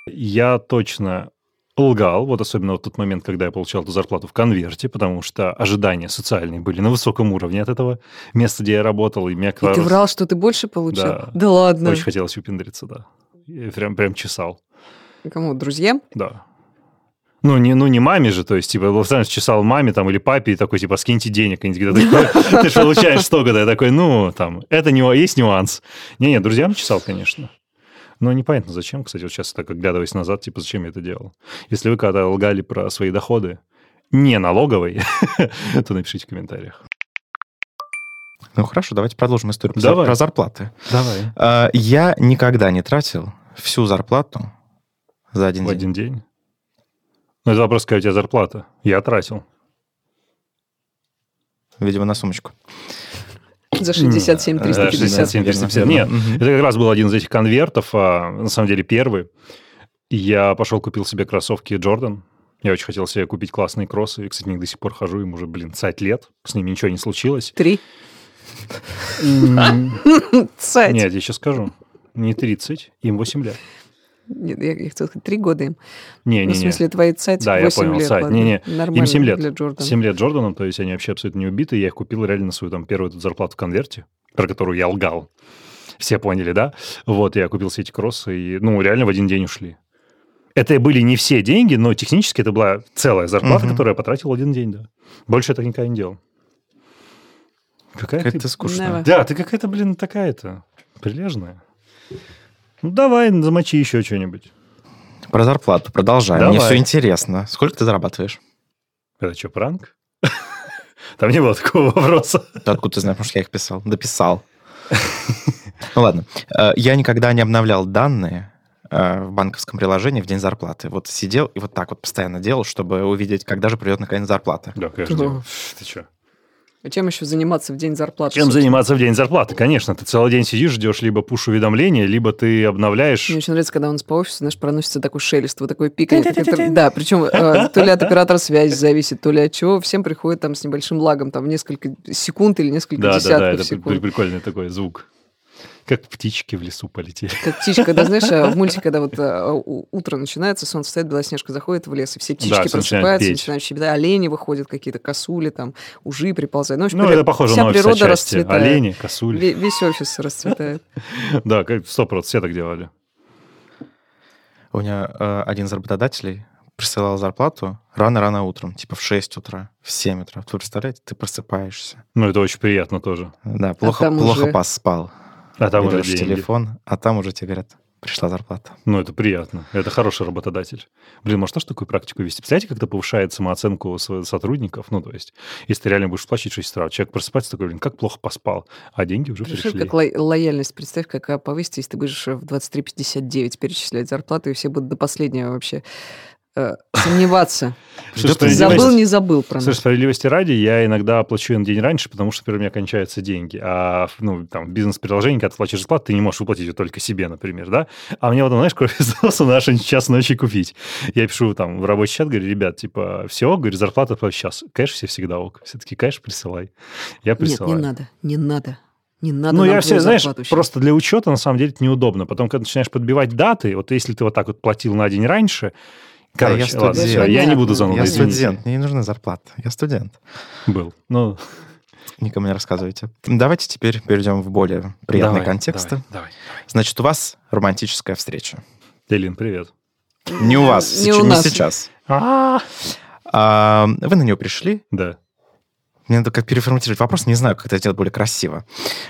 A: Я точно лгал, вот особенно в тот момент, когда я получал эту зарплату в конверте, потому что ожидания социальные были на высоком уровне от этого места, где я работал, и меня
D: И ты
A: раз
D: врал, что ты больше получил?
A: Да.
D: Да ладно.
A: очень хотелось выпендриться, да. Я прям, прям чесал,
D: Кому? Друзьям?
A: да. Ну не, ну, не маме же, то есть, типа, постоянно чесал маме там или папе, и такой, типа, скиньте денег. И такие, «Ты- ты же получаешь столько-то. Я такой, ну, там, это не, есть нюанс. Не-не, друзьям чесал, конечно. Но непонятно, зачем, кстати, вот сейчас так оглядываясь назад, типа, зачем я это делал. Если вы когда лгали про свои доходы, не налоговые, то напишите в комментариях.
C: Ну хорошо, давайте продолжим историю про
A: Давай.
C: про зарплаты.
A: Давай.
C: А, Я никогда не тратил всю зарплату за один
A: В
C: день.
A: один день. Ну, это вопрос, какая у тебя зарплата. Я тратил.
C: Видимо, на сумочку.
D: За 67
A: Да,
D: 350.
A: 67 350.
C: Верно,
A: Нет, это как раз был один из этих конвертов, а, на самом деле первый. Я пошел купил себе кроссовки Jordan. Я очень хотел себе купить классные кроссы. И, кстати, них до сих пор хожу, им уже, блин, 5 лет. С ними ничего не случилось.
D: Три.
A: Нет, я сейчас скажу. Не 30, им 8 лет.
D: Нет, я, я хотела сказать, три года им. Ну,
A: Не-не-не.
D: в смысле, твои цать
A: Да, я
D: 8
A: понял,
D: лет.
A: цать.
D: ладно.
A: Не-не,
D: Нормально
A: Им 7 лет.
D: для Джордана.
A: 7 лет Джорданом, то есть они вообще абсолютно не убиты. Я их купил реально на свою там первую зарплату в конверте, про которую я лгал. Все поняли, да? Вот, я купил все эти кроссы, и, ну, реально в один день ушли. Это были не все деньги, но технически это была целая зарплата,
C: Мгм.
A: которую я потратил в один день, да. Больше я так никогда не делал. Какая
C: Какая-то
A: ты...
C: скучная.
A: Да, ты какая-то, блин, такая-то прилежная. Ну, давай, замочи еще что-нибудь.
C: Про зарплату продолжаем. Мне
A: Давай.
C: все интересно. Сколько ты зарабатываешь?
A: Это что, пранк? Там не было такого вопроса.
C: Ты откуда ты знаешь, потому что я их писал? Дописал. Ну ладно. Э, Я никогда не обновлял данные э, в банковском приложении в день зарплаты. Вот сидел и вот так вот постоянно делал, чтобы увидеть, когда же придет наконец зарплата.
A: Да, конечно.
D: Да.
A: Ты что?
D: А чем еще заниматься в день зарплаты?
A: Чем
D: собственно?
A: заниматься в день зарплаты? Конечно, ты целый день сидишь, ждешь либо пуш-уведомления, либо ты обновляешь...
D: Мне очень нравится, когда у нас по офису, знаешь, проносится такой шелест, вот такой пиканье. который- Да, причем э, то ли от оператора связи зависит, то ли от чего. Всем приходит там с небольшим лагом, там в несколько секунд или несколько
A: Да, да, да,
D: десятков
A: это при-
D: секунд.
A: прикольный такой звук. Как птички в лесу полетели.
D: Как птичка, когда, знаешь, э, в мультике, когда вот э, утро начинается, солнце встает, Белоснежка заходит в лес, и все птички
A: Да,
D: просыпаются, начинают щебетать, олени выходят какие-то, косули там, ужи приползают. Ну, общем,
A: Ну, это похоже
D: вся
A: на офис
D: природа
A: отчасти.
D: расцветает.
A: Олени, косули.
D: Ве- Весь офис расцветает.
A: Да, как сто процентов все так делали.
C: У меня э, один из работодателей присылал зарплату рано-рано утром, типа в 6 утра, в 7 утра. Вы представляете, ты просыпаешься.
A: Ну, это очень приятно тоже.
C: Да, плохо,
D: там
C: плохо
D: уже-
C: поспал.
A: А там уже
C: Берешь
A: деньги.
C: телефон, а там уже тебе говорят, пришла зарплата.
A: Ну, это приятно. Это хороший работодатель. Блин, может, тоже такую практику вести? Представляете, как это повышает самооценку со- сотрудников? Ну, то есть, если ты реально будешь платить 6 утра, человек просыпается такой, блин, как плохо поспал, а деньги уже
D: Представь,
A: пришли.
D: как ло- лояльность. Представь, какая повысится, если ты будешь в 23.59 перечислять зарплату, и все будут до последнего вообще сомневаться.
A: Слушай,
D: Забыл, не забыл про
A: Слушай,
D: нас.
A: справедливости ради, я иногда оплачу на день раньше, потому что, например, у меня кончаются деньги. А ну, там, в бизнес-приложении, когда ты платишь зарплату, ты не можешь выплатить ее только себе, например, да? А мне вот, знаешь, кровь из что-нибудь час ночи купить. Я пишу там в рабочий чат, говорю, ребят, типа, все, говорю, зарплата по сейчас. Кэш все всегда ок. Все таки кэш присылай. Я
D: Нет,
A: присылаю.
D: не надо, не надо. Не надо
A: Ну, я все, знаешь,
D: щас.
A: просто для учета, на самом деле, это неудобно. Потом, когда начинаешь подбивать даты, вот если ты вот так вот платил на день раньше,
C: Да,
A: короче,
C: я
A: ладно,
C: студент.
A: всё, я не буду занудой,
C: Я
A: извините.
C: студент, мне не нужна зарплата. Я студент.
A: Был. Ну,
C: Никому не рассказывайте. Давайте теперь перейдем в более приятные
A: давай,
C: контексты.
A: Давай, давай.
C: Значит, у вас романтическая встреча.
A: Элин, привет.
C: Не у вас,
D: Не у
C: не
D: нас.
C: сейчас.
A: А,
C: А, Вы на нее пришли.
A: Да.
C: Мне надо как переформатировать вопрос, не знаю, как это сделать более красиво.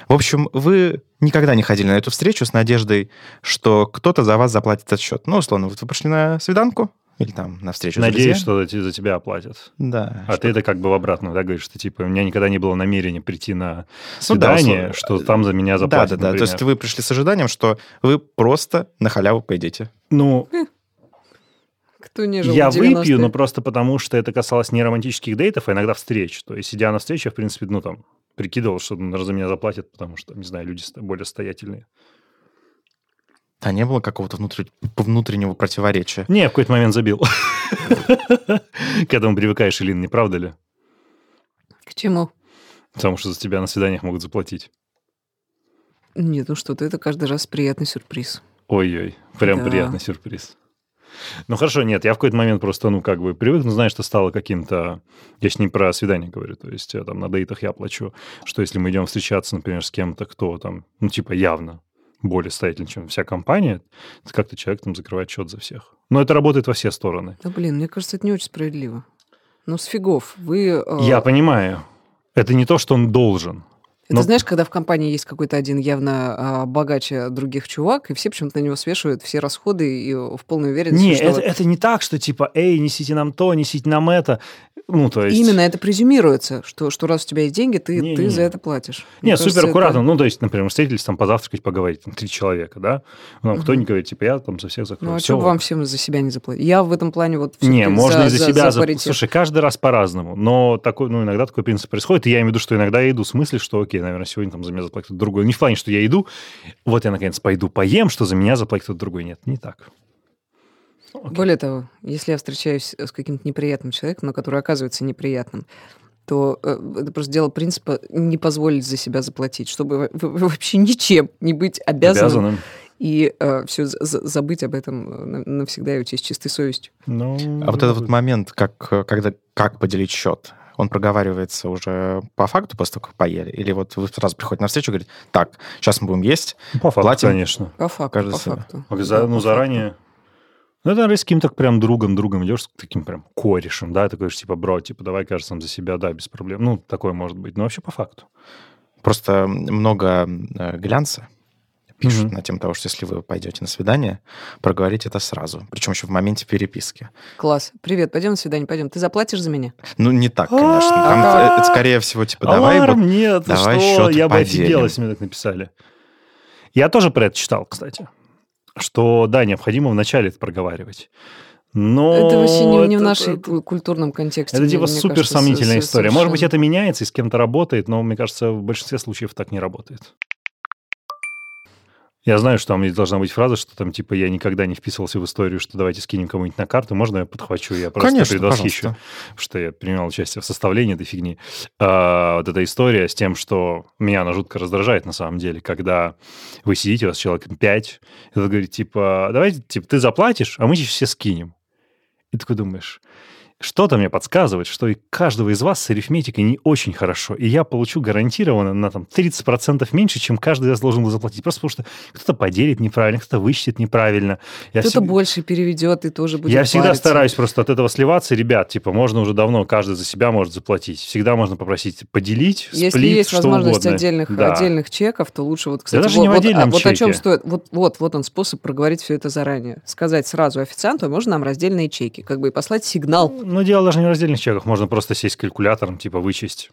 C: В общем, вы никогда не ходили на эту встречу с надеждой, что кто-то за вас заплатит этот счет. Ну, условно, вот вы пришли на свиданку или там на встречу
A: Надеюсь, что за те- за тебя оплатят.
C: Да.
A: А ты это как бы в обратную, да, говоришь, что типа у меня никогда не было намерения прийти на
C: Ну да,
A: свидание, что там за меня
C: Да,
A: заплатят,
C: да, да. То
A: например.
C: есть вы пришли с ожиданием, что вы просто на халяву пойдете.
A: Ну,
D: Кто не жил
A: я
D: в 90-е?
A: выпью, но просто потому, что это касалось не романтических дейтов, а иногда встреч. То есть, сидя на встрече, я, в принципе, ну, там, прикидывал, что ну, за меня заплатят, потому что, не знаю, люди более состоятельные.
C: А не было какого-то внутрь- внутреннего противоречия.
A: Не, в какой-то момент забил. К этому привыкаешь, Илин, не правда ли?
D: К чему?
A: Потому что за тебя на свиданиях могут заплатить.
D: Нет, ну что ты, это каждый раз приятный сюрприз.
A: Ой-ой, прям
D: Да.
A: приятный сюрприз. Ну хорошо, нет, я в какой-то момент просто, ну, как бы привык, ну, знаешь, что стало каким-то... Я с ним про свидание говорю, то есть э, там на дейтах я плачу, что если мы идем встречаться, например, с кем-то, кто там, ну, типа явно более состоятельный, чем вся компания, то как-то человек там закрывает счет за всех. Но это работает во все стороны.
D: Да блин, мне кажется, это не очень справедливо. Ну, с фигов. Вы... э,
A: Я понимаю. Это не то, что он должен.
D: Это
A: но-
D: знаешь, когда в компании есть какой-то один явно а, богаче других чувак, и все почему-то на него свешивают все расходы и в полной уверенности,
A: Не,
D: что
A: это, это не так, что типа, эй, несите нам то, несите нам это. Ну, то есть...
D: именно это презюмируется, что, что раз у тебя есть деньги, ты,
A: Не,
D: ты
A: не,
D: за
A: не.
D: это платишь. Мне кажется,
A: супер аккуратно.
D: это-
A: Ну, то есть, например, встретились там позавтракать, поговорить, там, три человека, да? Ну,
D: Мгм.
A: кто-нибудь говорит, типа, я там за всех закрою.
D: Ну, а
A: Всё
D: что
A: ок.
D: вам всем за себя не заплатить? Я в этом плане вот...
A: Не, можно и за, себя
D: за
A: зап-
D: паритет.
A: Слушай, каждый раз по-разному. Но такой, ну, иногда такой принцип происходит. И я имею в виду, что иногда я иду с мыслью, что, окей, наверное, сегодня там за меня заплатит кто-то другой. Не в плане, что я иду, вот я, наконец, пойду поем, что за меня заплатит кто-то другой. Нет, не так. Окей.
D: Более того, если я встречаюсь с каким-то неприятным человеком, но который оказывается неприятным, то э, это просто дело принципа не позволить за себя заплатить, чтобы вообще ничем не быть обязанным,
A: Обязанным.
D: и все забыть об этом э, на- навсегда и уйти с чистой совестью.
A: Ну,
C: А вот этот вот момент, как, э, когда, как поделить счет, он проговаривается уже по факту после того, как поели? Или вот вы сразу приходите на встречу и говорите, так, сейчас мы будем есть,
A: По факту,
C: платим.
A: конечно.
D: По факту,
C: Каждый
D: по факту.
A: А за-
D: Да,
A: ну,
D: по
A: заранее. Ну, это наверное, с каким-то прям другом, другом идешь, с таким прям корешем, да, ты говоришь, типа, бро, типа, давай, кажется, сам за себя, да, без проблем. Ну, такое может быть, но вообще по факту.
C: просто много э, глянца пишут
A: Мгм.
C: на тему того, что если вы пойдете на свидание, проговорить это сразу, причем еще в моменте переписки.
D: Класс. Привет, пойдем на свидание, пойдем. Ты заплатишь за меня?
C: Ну, не так, конечно. Там это, это скорее всего, типа, давай
A: Аларм,
C: вот
A: нет,
C: давай
A: что?
C: счет
A: Я бы офигел, если мне так написали. Я тоже про это читал, кстати. Что, да, необходимо вначале это проговаривать. Но
D: это вообще не, не в
A: это-
D: нашей
A: это-
D: ку- культурном контексте.
A: Это типа супер
D: кажется,
A: сомнительная история. Может быть,
D: совершенно.
A: это меняется и с кем-то работает, но мне кажется, в большинстве случаев так не работает. Я знаю, что там должна быть фраза, что там типа я никогда не вписывался в историю, что давайте скинем кому-нибудь на карту. Можно я подхвачу? Я просто
C: Конечно,
A: предвосхищу,
C: пожалуйста.
A: что я принимал участие в составлении этой фигни. А, вот эта история с тем, что меня она жутко раздражает на самом деле, когда вы сидите, у вас человек 5, и вы говорите, типа, давайте, типа, ты заплатишь, а мы сейчас все скинем. И такой думаешь, что-то мне подсказывает, что и каждого из вас с арифметикой не очень хорошо, и я получу гарантированно на там 30% меньше, чем каждый из вас должен был заплатить. Просто потому что кто-то поделит неправильно, кто-то высчитает неправильно.
D: Кто-то
A: всег-
D: больше переведет и тоже будет
A: я всегда
D: париться.
A: стараюсь просто от этого сливаться. Ребят, типа, можно уже давно, каждый за себя может заплатить. Всегда можно попросить поделить,
D: Если
A: сплит,
D: есть
A: что
D: возможность
A: угодно.
D: отдельных,
A: Да.
D: отдельных чеков, то лучше вот, кстати,
A: даже
D: вот,
A: не в
D: вот,
A: отдельном
D: а вот о чем
A: чеке.
D: стоит. Вот, вот, вот он способ проговорить все это заранее. Сказать сразу официанту, можно нам раздельные чеки, как бы и послать сигнал.
A: Ну, дело даже не в раздельных чеках. Можно просто сесть с калькулятором, типа, вычесть.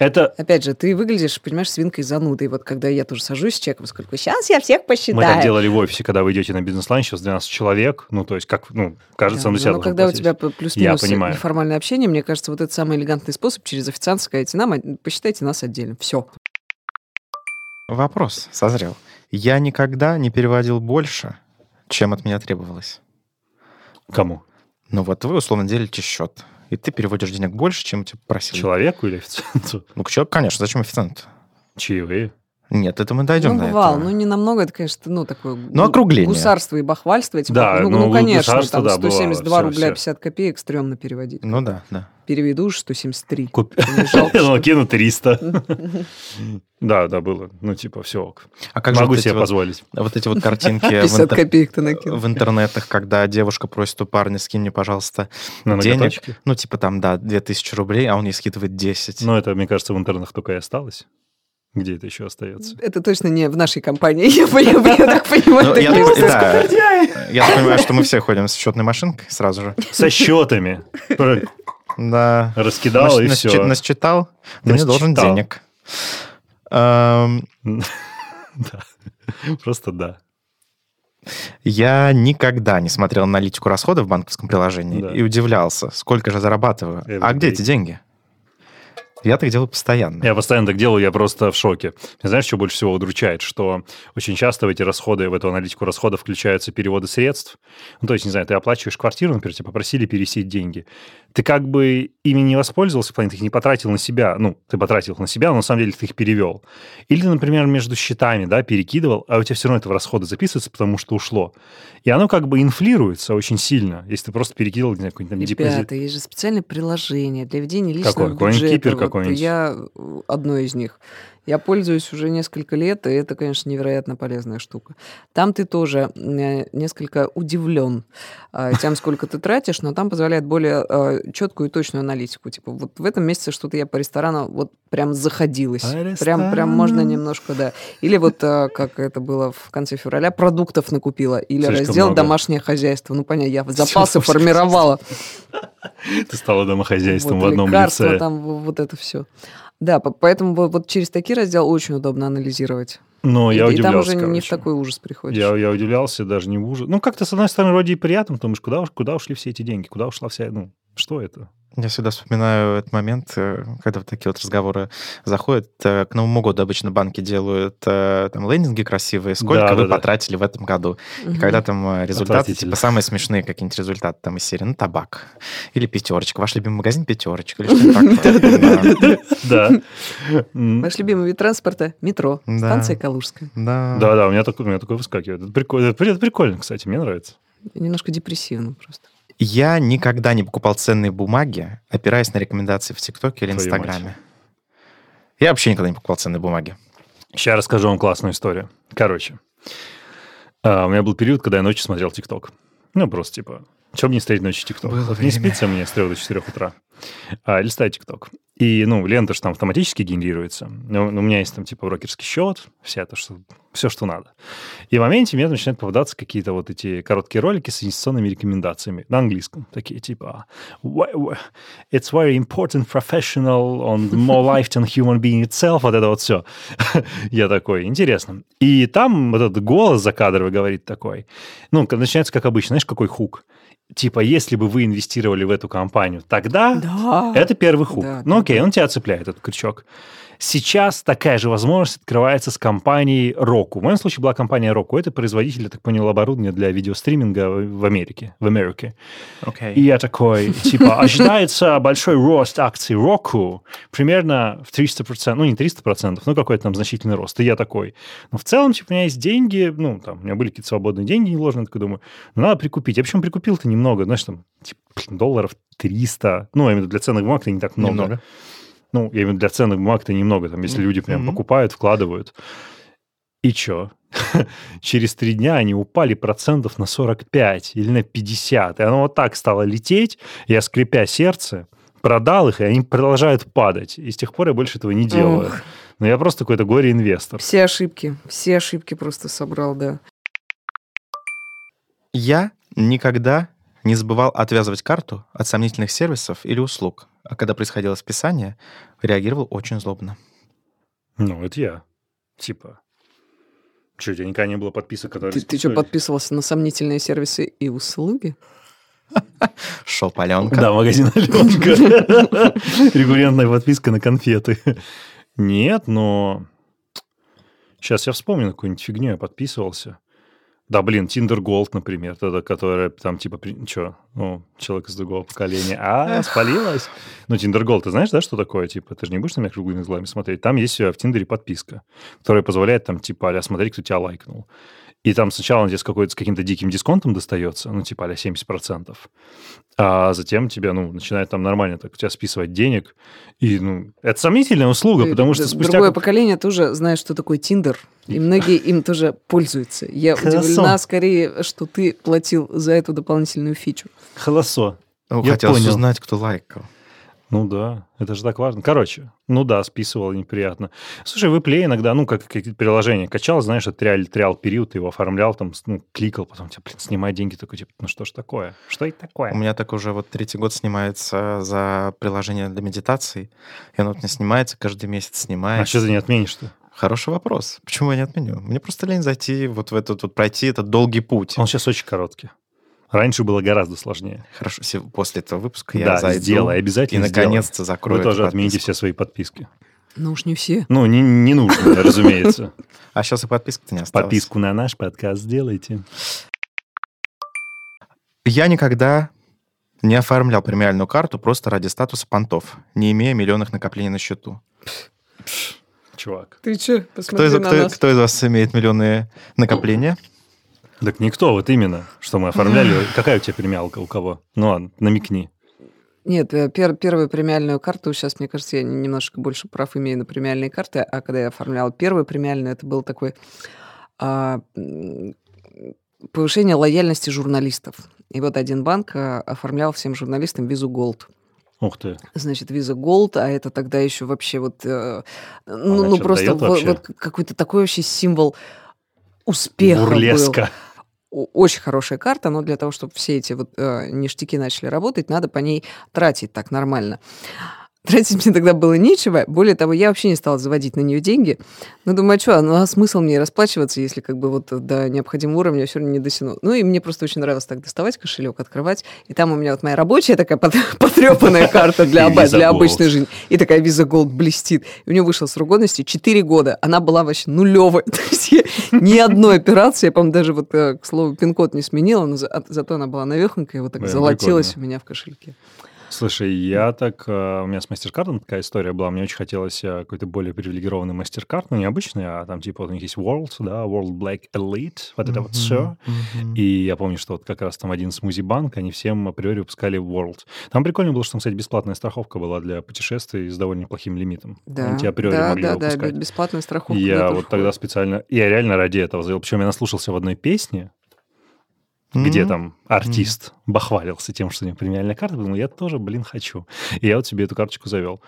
A: Это
D: Опять же, ты выглядишь, понимаешь, свинкой занудой. Вот когда я тоже сажусь с чеком, сколько сейчас я всех посчитаю.
A: мы так делали в офисе, когда вы идете на бизнес-лайн, сейчас 12 человек, ну, то есть, как, ну, кажется,
D: Да,
A: он себя
D: но
A: должен
D: когда у
A: платить.
D: тебя п- плюс-минус неформальное общение, мне кажется, вот это самый элегантный способ через официанта сказать нам, посчитайте нас отдельно. Все.
C: Вопрос созрел. Я никогда не переводил больше, чем от меня требовалось.
A: Кому?
C: Ну вот вы условно делите счет, и ты переводишь денег больше, чем тебя просили.
A: Человеку или официанту?
C: Ну, к человеку, конечно, зачем официант?
A: Чаевые?
C: Нет, это мы дойдем
D: ну,
C: до
D: бывал,
C: этого.
D: ну не намного, это, конечно, ну такое
C: Ну, округление.
D: гусарство и бахвальство. Типа,
A: Да,
D: ну,
A: ну,
D: ну, конечно, там
A: да, бывало,
D: 172
A: всё,
D: рубля
A: всё.
D: 50 копеек стрёмно переводить.
C: Ну да, да.
D: Переведу уж 173.
A: Куп...
D: Что
A: Ну, кину 300. Да, да, было. Ну, типа, все ок.
C: А как же
A: Могу
C: вот эти
A: себе
C: вот-
A: позволить.
C: Вот эти вот картинки в
D: 50
C: интер-
D: копеек ты накинул.
C: в интернетах, когда девушка просит у парня, скинь мне, пожалуйста,
A: На
C: денег.
A: ноготочки.
C: Ну, типа там, да, 2000 рублей, а он ей скидывает 10.
A: Ну, это, мне кажется, в интернетах только и осталось. Где это еще остается?
D: Это точно не в нашей компании, я, я- я так понимаю.
C: Ну,
D: знаешь.
C: да, я так понимаю, что мы все ходим с счетной машинкой сразу же.
A: Со счетами.
C: Да.
A: Раскидал, и
C: Нас-
A: все.
C: насчи- Насчитал, ты мне должен денег. Эм,
A: Да. Просто да.
C: Я никогда не смотрел аналитику расходов в банковском приложении
A: Да.
C: и удивлялся, сколько же зарабатываю.
A: Every
C: А где эти деньги? Я так делаю постоянно.
A: Я постоянно так делаю, я просто в шоке. Знаешь, что больше всего удручает? Что очень часто в эти расходы, в эту аналитику расходов включаются переводы средств. Ну, то есть, не знаю, ты оплачиваешь квартиру, например, тебе попросили пересесть деньги. Ты как бы ими не воспользовался, в плане, ты их не потратил на себя. Ну, ты потратил их на себя, но на самом деле ты их перевел. Или ты, например, между счетами, да, перекидывал, а у тебя все равно это в расходы записывается, потому что ушло. И оно как бы инфлируется очень сильно, если ты просто перекидывал, не какой-нибудь там депозит.
D: Ребята, есть же специальное приложение для ведения личного
A: Какое? Какой-нибудь
D: бюджета.
A: Кипер
D: Вот
A: какой-нибудь?
D: Я э, одно из них. Я пользуюсь уже несколько лет, и это, конечно, невероятно полезная штука. Там ты тоже э, несколько удивлен э, тем, сколько ты тратишь, но там позволяет более э, четкую и точную аналитику. Типа вот в этом месяце что-то я по ресторану вот прям заходилась.
A: По
D: Прям, прям можно немножко, да. Или вот, как это было в конце февраля, продуктов накупила. Или
A: Слишком
D: раздел
A: много.
D: «Домашнее хозяйство». Ну, понятно, я запасы формировала.
A: Ты стала домохозяйством
D: Вот,
A: в одном лице.
D: там вот это все. Да, по- поэтому вот через такие разделы очень удобно анализировать.
A: Но
D: и,
A: я
D: и
A: удивлялся,
D: там уже не в
A: короче.
D: такой ужас приходишь.
A: Я, я удивлялся, даже не в ужас. Ну, как-то, с одной стороны, вроде и приятно, потому что куда, куда ушли все эти деньги, куда ушла вся... Ну, что это?
C: Я всегда вспоминаю этот момент, э, когда вот такие вот разговоры заходят. Э, К Новому году обычно банки делают э, там лендинги красивые. Сколько
A: Да,
C: вы
A: да, да.
C: потратили в этом году? И
D: Мгм.
C: когда там результаты, типа самые смешные какие-нибудь результаты там из серии, ну, табак. Или пятерочка. Ваш любимый магазин пятерочка. Или что-то такое. Да.
A: Да.
D: Ваш любимый вид транспорта – метро,
C: Да.
D: станция Калужская.
C: Да.
A: Да, да, у меня такое, у меня такое выскакивает. Это прикольно, кстати, мне нравится.
D: Немножко депрессивно просто.
C: Я никогда не покупал ценные бумаги, опираясь на рекомендации в ТикТоке или
A: Твою
C: Инстаграме. Я вообще никогда не покупал ценные бумаги.
A: Сейчас расскажу вам классную историю. Короче, а, у меня был период, когда я ночью смотрел ТикТок. Ну, просто типа, чем мне смотреть ночью ТикТок? Не спится мне с 3 до 4 утра. А, листаю ТикТок. И, ну, лента же там автоматически генерируется. Ну, у меня есть там, типа, брокерский счет, вся это, что, все, что надо. И в моменте мне начинают попадаться какие-то вот эти короткие ролики с инвестиционными рекомендациями на английском. Такие, типа, «Wh- wh- it's very important professional on more life than human being itself. Вот это вот все. Я такой, интересно. И там вот этот голос закадровый говорит такой. Ну, начинается, как обычно, знаешь, какой хук? Типа, если бы вы инвестировали в эту компанию тогда,
D: Да.
A: это первый хук.
D: Да,
A: ну
D: да,
A: окей,
D: да.
A: он тебя цепляет, этот крючок. Сейчас такая же возможность открывается с компанией Roku. В моем случае была компания Roku. Это производитель, я так понял, оборудования для видеостриминга в Америке. В Америке.
C: Окей.
A: И я такой, типа, ожидается большой рост акций Roku, примерно в 300%, ну, не 300%, но какой-то там значительный рост. И я такой, ну, в целом, типа, у меня есть деньги, ну, там, у меня были какие-то свободные деньги неложные, такой думаю, ну, надо прикупить. Я причем прикупил-то немного, знаешь, там, типа, долларов 300, ну, я имею в виду для ценных бумаг это не так много.
C: Немного.
A: Ну, я имею в виду для ценных бумаг это немного, там, если люди прям
C: Мгм.
A: покупают, вкладывают. И чё? Через три дня они упали процентов на 45 или на 50. И оно вот так стало лететь. Я, скрипя сердце, продал их, и они продолжают падать. И с тех пор я больше этого не делаю.
D: Ох.
A: Но я просто какой-то горе-инвестор.
D: Все ошибки, все ошибки просто собрал, да.
C: Я никогда не забывал отвязывать карту от сомнительных сервисов или услуг, а когда происходило списание, реагировал очень злобно.
A: Ну, это я. Типа. Что, у тебя никогда не было подписок, которые...
D: Ты, ты что, подписывался на сомнительные сервисы и услуги?
C: Шоп Аленка.
A: Да, магазин Аленка. Регулярная подписка на конфеты. Нет, но... Сейчас я вспомню, какую-нибудь фигню я подписывался. Да, блин, Tinder Gold, например, тогда, которая там типа, что, ну, человек из другого поколения. А, спалилась. Ну, Tinder Gold, ты знаешь, да, что такое? Типа, ты же не будешь на меня круглыми глазами смотреть. Там есть э, в Тиндере подписка, которая позволяет там, типа, а смотреть, кто тебя лайкнул. И там сначала он тебе с, какой-то, с каким-то диким дисконтом достается, ну, типа, а 70%. А затем тебе, ну, начинает там нормально так у тебя списывать денег. И, ну, это сомнительная услуга,
D: Э,
A: потому что спустя...
D: Другое поколение тоже знает, что такое Тиндер, и многие им тоже пользуются. Я
A: Хорошо.
D: удивлена скорее, что ты платил за эту дополнительную фичу.
A: Холосо.
C: Ну,
A: Я понял.
C: узнать, кто лайкал.
A: Ну да, это же так важно. Короче, ну да, списывал неприятно. Слушай, вы плей иногда, ну, как какие-то приложения качал, знаешь, триал, триал период, ты его оформлял, там, ну, кликал, потом тебе, блин, снимай деньги, такой, типа, ну что ж такое? Что это такое?
C: У меня так уже вот третий год снимается за приложение для медитации. И оно вот не снимается, каждый месяц
A: А
C: снимается.
A: что ты не отменишь-то?
C: Хороший вопрос. Почему я не отменю? Мне просто лень зайти вот в этот вот, пройти этот долгий путь.
A: Он сейчас очень короткий. Раньше было гораздо сложнее.
C: Хорошо, после этого выпуска я
A: да,
C: зайду
A: сделай,
C: и
A: обязательно
C: наконец-то
A: сделай.
C: закрою
A: Вы тоже отмените
C: подписку.
A: все свои подписки.
D: Ну уж не все.
A: Ну, не, не нужно, разумеется.
C: А сейчас и подписка-то не осталась.
A: Подписку на наш подкаст сделайте.
C: Я никогда не оформлял премиальную карту просто ради статуса понтов, не имея миллионных накоплений на счету.
A: Чувак.
D: Ты че?
C: Кто
D: Посмотри
C: из,
D: на
C: кто-
D: нас.
C: кто из вас имеет миллионные накопления?
A: Так никто, вот именно, что мы оформляли. Какая у тебя премиалка у кого? Ну ладно, намекни.
D: Нет, э, пер- первую премиальную карту, сейчас, мне кажется, я немножко больше прав имею на премиальные карты, а когда я оформлял первую премиальную, это был такой а, повышение лояльности журналистов. И вот один банк а, оформлял всем журналистам визу Gold.
A: Ух ты.
D: Значит, виза Gold, а это тогда еще вообще вот, э, ну,
A: Она
D: ну
A: чё-то
D: просто
A: даёт
D: во-
A: вообще?
D: вот какой-то такой вообще символ успеха был.
A: Бурлеска.
D: О- Очень хорошая карта, но для того, чтобы все эти вот э, ништяки начали работать, надо по ней тратить так нормально. Тратить мне тогда было нечего. Более того, я вообще не стала заводить на нее деньги. Ну, думаю, а что, ну, а смысл мне расплачиваться, если как бы вот до необходимого уровня все равно не дотяну. Ну, и мне просто очень нравилось так доставать кошелек, открывать. И там у меня вот моя рабочая такая потрепанная карта для,
A: И
D: для обычной жизни. И такая виза Gold блестит. И у нее вышел срок годности 4 года. Она была вообще нулевая. То есть я ни одной операции, я, по-моему, даже вот, э, к слову, пин-код не сменила, но за- а- зато она была навехонькая, вот так
A: Блин,
D: золотилась
A: прикольно.
D: у меня в кошельке.
A: Слушай, я так... э, У меня с MasterCard такая история была. Мне очень хотелось э, какой-то более привилегированный MasterCard, ну, не обычный, а там типа вот у них есть World, да, World Black Elite, вот это вот все. И я помню, что вот как раз там один смузи-банк, они всем априори выпускали World. Там прикольно было, что там, кстати, бесплатная страховка была для путешествий с довольно неплохим лимитом.
D: Да,
A: Они тебе априори
D: да,
A: могли
D: да, да,
A: выпускать.
D: бе- бесплатная страховка. Да,
A: я вот тогда
D: входит.
A: специально... Я реально ради этого завел. Причем я наслушался в одной песне, где
C: Мгм.
A: там артист бахвалился тем, что у него премиальная карта, подумал, я тоже, блин, хочу. И я вот себе эту карточку завел.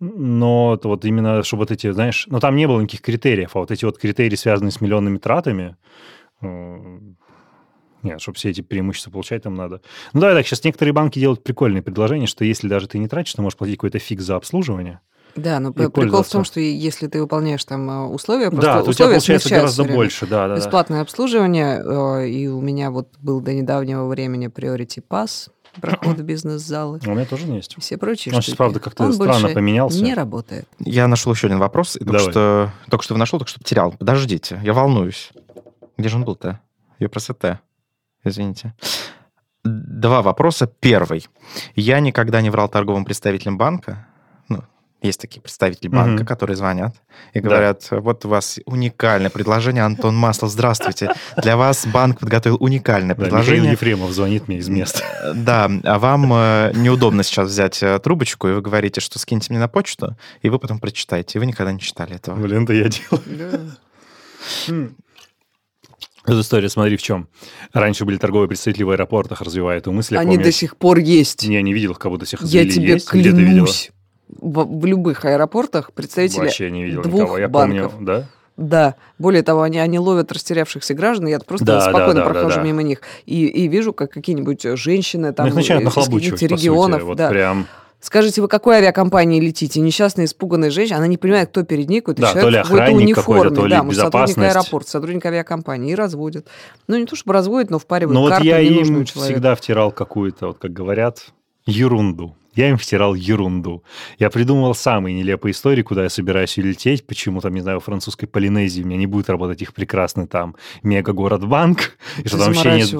A: Но вот именно, чтобы вот эти, знаешь, ну там не было никаких критериев, а вот эти вот критерии, связанные с миллионными тратами, э, нет, чтобы все эти преимущества получать, там надо. Ну да, так, сейчас некоторые банки делают прикольные предложения, что если даже ты не тратишь, ты можешь платить какой-то фикс за обслуживание.
D: Да, но
A: и
D: прикол в том, что если ты выполняешь там э, условия, просто
A: да, то у тебя
D: условия
A: получается гораздо
D: время.
A: больше, да, да, да.
D: Бесплатное обслуживание, э, и у меня вот был до недавнего времени Priority Pass, проход в бизнес-залы,
A: У меня тоже есть.
D: и все прочие
A: Он сейчас, правда, как-то
D: Он
A: странно поменялся.
D: не работает.
C: Я нашел еще один вопрос, и только
A: Давай.
C: что, только что нашел, только что потерял. Подождите, я волнуюсь. Где же он был-то? Я просто Т. Извините. Два вопроса. Первый. Я никогда не врал торговым представителям банка. Есть такие представители банка,
A: Мгм.
C: которые звонят и
A: Да.
C: говорят, вот у вас уникальное предложение, Антон Маслов, здравствуйте. Для вас банк подготовил уникальное
A: Да, Михаил
C: предложение.
A: Ефремов звонит мне из места.
C: Да, а вам э, неудобно сейчас взять э, трубочку, и вы говорите, что скиньте мне на почту, и вы потом прочитаете. И вы никогда не читали этого.
A: Блин, это я делаю. Эта история, смотри, в чем. Раньше были торговые представители в аэропортах, развивая эту мысль. Я
D: Они
A: помню,
D: до сих пор есть.
A: Я не видел, как будто всех
D: Я
A: извели.
D: тебе
A: Есть?
D: Клянусь. В, в любых аэропортах представители
A: Вообще не видел
D: двух
A: никого. Я
D: банков.
A: помню, да?
D: Да. Более того, они, они ловят растерявшихся граждан, я просто
A: Да, да,
D: спокойно
A: да, да,
D: прохожу
A: да.
D: мимо них и, и вижу, как какие-нибудь женщины там
A: Ну, начинают
D: из каких-то
A: по сути.
D: регионов.
A: Вот
D: да.
A: прям...
D: Скажите, вы какой авиакомпании летите? Несчастная испуганная женщина, она не понимает, кто перед ней, какой-то
A: Да,
D: человек
A: то ли
D: в какой-то
A: охранник какой-то,
D: униформе.
A: то ли
D: да, может, сотрудник аэропорта, сотрудник авиакомпании, и разводят. Ну, не то чтобы разводят, но впаривают
A: Ну вот
D: карту
A: я
D: ненужному
A: им
D: человеку.
A: всегда втирал какую-то, вот как говорят, ерунду. Я им втирал ерунду. Я придумывал самые нелепые истории, куда я собираюсь улететь, почему там, не знаю, в французской Полинезии у меня не будет работать их прекрасный там мега-город-банк, и что там вообще нет...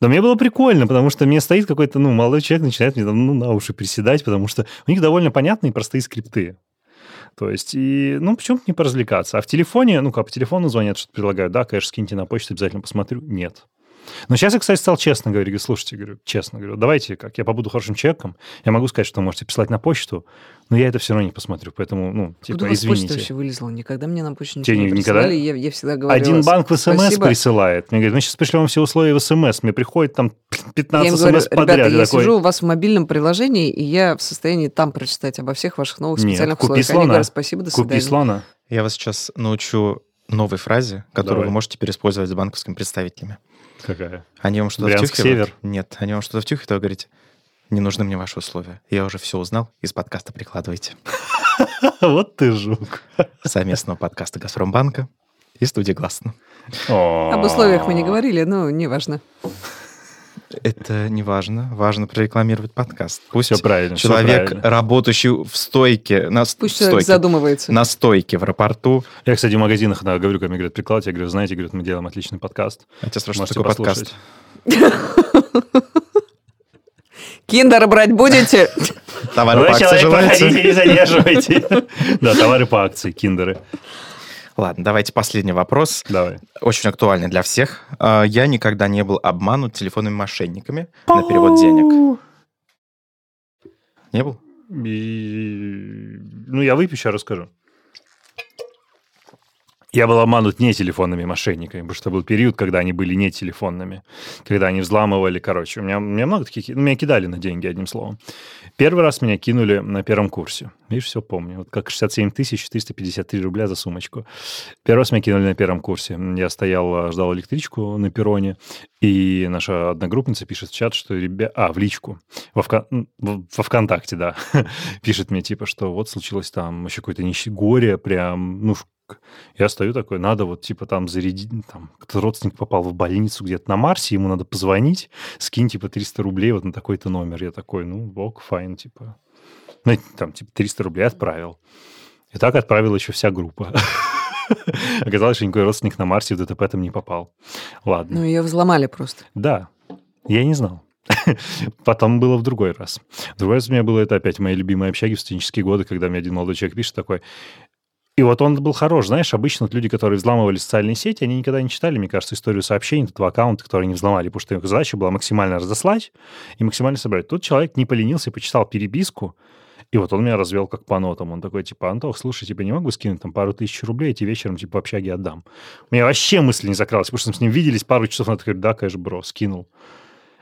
A: Но мне было прикольно, потому что мне стоит какой-то, ну, молодой человек, начинает мне там, ну, на уши приседать, потому что у них довольно понятные и простые скрипты. То есть, и, ну, почему-то не поразвлекаться. А в телефоне, ну, как по телефону звонят, что-то предлагают, да, конечно, скиньте на почту, обязательно посмотрю. Нет. Но сейчас я, кстати, стал честно говорить, говорю, слушайте, говорю, честно, говорю, давайте, как я побуду хорошим человеком, я могу сказать, что можете присылать на почту, но я это все равно не посмотрю, поэтому, ну, типа,
D: Куда
A: извините.
D: вообще вылезла? Никогда мне на почту
A: Тебе
D: ничего не
A: никогда?
D: присылали. Я, я всегда говорила...
A: Один банк в СМС
D: спасибо.
A: присылает. Мне говорит, мы сейчас пришлем вам все условия в СМС. Мне приходит там
D: Я
A: 15
D: им говорю,
A: СМС подряд.
D: ребята, я
A: такой,
D: сижу у вас в мобильном приложении, и я в состоянии там прочитать обо всех ваших новых
A: Нет,
D: специальных
A: купи
D: условиях. Они
A: слона.
D: говорят, спасибо, до
A: Купи
D: свидания.
A: слона.
C: Я вас сейчас научу новой фразе, которую
A: Давай.
C: вы можете теперь использовать с банковскими представителями.
A: Какая?
C: Они вам что-то
A: Брянск,
C: втюхивают?
A: север?
C: Нет, они вам что-то втюхивают, а вы говорите, не нужны мне ваши условия. Я уже все узнал, из подкаста прикладывайте.
A: Вот ты жук.
C: Совместного подкаста «Газпромбанка» и студии «Гласно».
D: Об условиях мы не говорили, но неважно.
C: Это не важно. Важно прорекламировать подкаст. Пусть
A: Все правильно.
C: человек,
A: правильно.
C: работающий в стойке, на
D: Пусть
C: в
D: человек
C: стойке,
D: задумывается.
C: на стойке в аэропорту.
A: Я, кстати, в магазинах да, говорю, когда мне говорят, прикладывайте, я говорю, знаете, говорят, мы делаем отличный подкаст.
C: Я тебя спрашиваю,
A: Можете
C: что такое подкаст?
D: Киндер брать будете?
C: Товары по акции желаете?
A: не задерживайте. Да, товары по акции, киндеры.
C: Ладно, давайте последний вопрос.
A: Давай.
C: Очень актуальный для всех. А, Я никогда не был обманут телефонными мошенниками на перевод денег. Не был?
A: И- Ну, я выпью, сейчас расскажу. Я был обманут не телефонными мошенниками, потому что был период, когда они были не телефонными, когда они взламывали, короче. У меня, у меня много таких... Ну, меня кидали на деньги, одним словом. Первый раз меня кинули на первом курсе. Видишь, все помню. Вот как 67 тысяч 353 рубля за сумочку. Первый раз меня кинули на первом курсе. Я стоял, ждал электричку на перроне, и наша одногруппница пишет в чат, что ребята... А, в личку. Во, Вка- м, в- во ВКонтакте, да. Пишет мне, типа, что вот случилось там еще какое-то нищее горе, прям, ну, я стою такой, надо вот, типа, там зарядить, там, кто родственник попал в больницу где-то на Марсе, ему надо позвонить, скинь, типа, 300 рублей вот на такой-то номер. Я такой, ну, ок, файн, типа. Ну, там, типа, 300 рублей отправил. И так отправила еще вся группа. Оказалось, что никакой родственник на Марсе в ДТП там не попал. Ладно.
D: Ну, ее взломали просто.
A: Да, я не знал. Потом было в другой раз. В другой раз у меня было это опять в моей любимой общаге в студенческие годы, когда мне один молодой человек пишет такой, и вот он был хорош. Знаешь, обычно люди, которые взламывали социальные сети, они никогда не читали, мне кажется, историю сообщений, этого аккаунта, которые они взломали, потому что их задача была максимально разослать и максимально собрать. Тут человек не поленился, почитал переписку, и вот он меня развел как по нотам. Он такой, типа, Антох, слушай, типа, не могу скинуть там пару тысяч рублей, тебе вечером, типа, в общаге отдам. У меня вообще мысли не закралась, потому что мы с ним виделись пару часов, он такой, да, конечно, бро, скинул.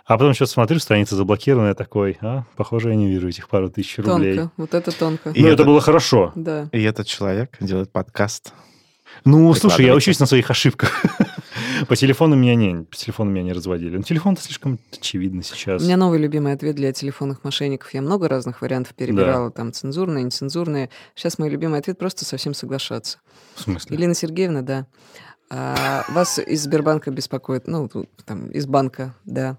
A: А потом что-то смотрю, страница заблокирована, я такой, а, похоже, я не вижу этих пару тысяч рублей.
D: Тонко. Вот это тонко.
C: И
A: ну, это...
C: это-
A: было хорошо.
D: Да.
C: И этот человек делает подкаст.
A: Ну, слушай, я учусь на своих ошибках. По телефону меня не, по телефону меня не разводили. Ну, телефон-то слишком очевидно сейчас.
D: У меня новый любимый ответ для телефонных мошенников. Я много разных вариантов перебирала, там цензурные, нецензурные. Сейчас мой любимый ответ просто совсем соглашаться.
A: В смысле?
D: Елена Сергеевна, да. А, вас из Сбербанка беспокоит, ну, там, из банка, да.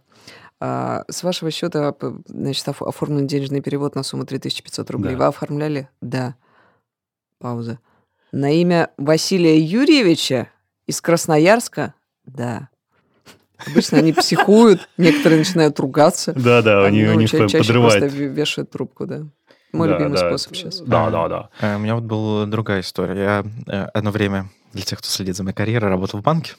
D: А, с вашего счета, значит, оф- оформлен денежный перевод на сумму 3500 рублей.
A: Да.
D: Вы оформляли? Да. Пауза. На имя Василия Юрьевича из Красноярска? Да. Обычно они психуют, некоторые начинают ругаться.
A: Да-да, у
D: а,
A: них,
D: ну,
A: у них
D: ча- чаще
A: подрывает.
D: просто ве- вешают трубку, да. Мой
A: Да,
D: любимый
A: да.
D: способ сейчас.
A: Да, да, да.
C: Э, У меня вот была другая история. Я э, одно время, для тех, кто следит за моей карьерой, работал в банке.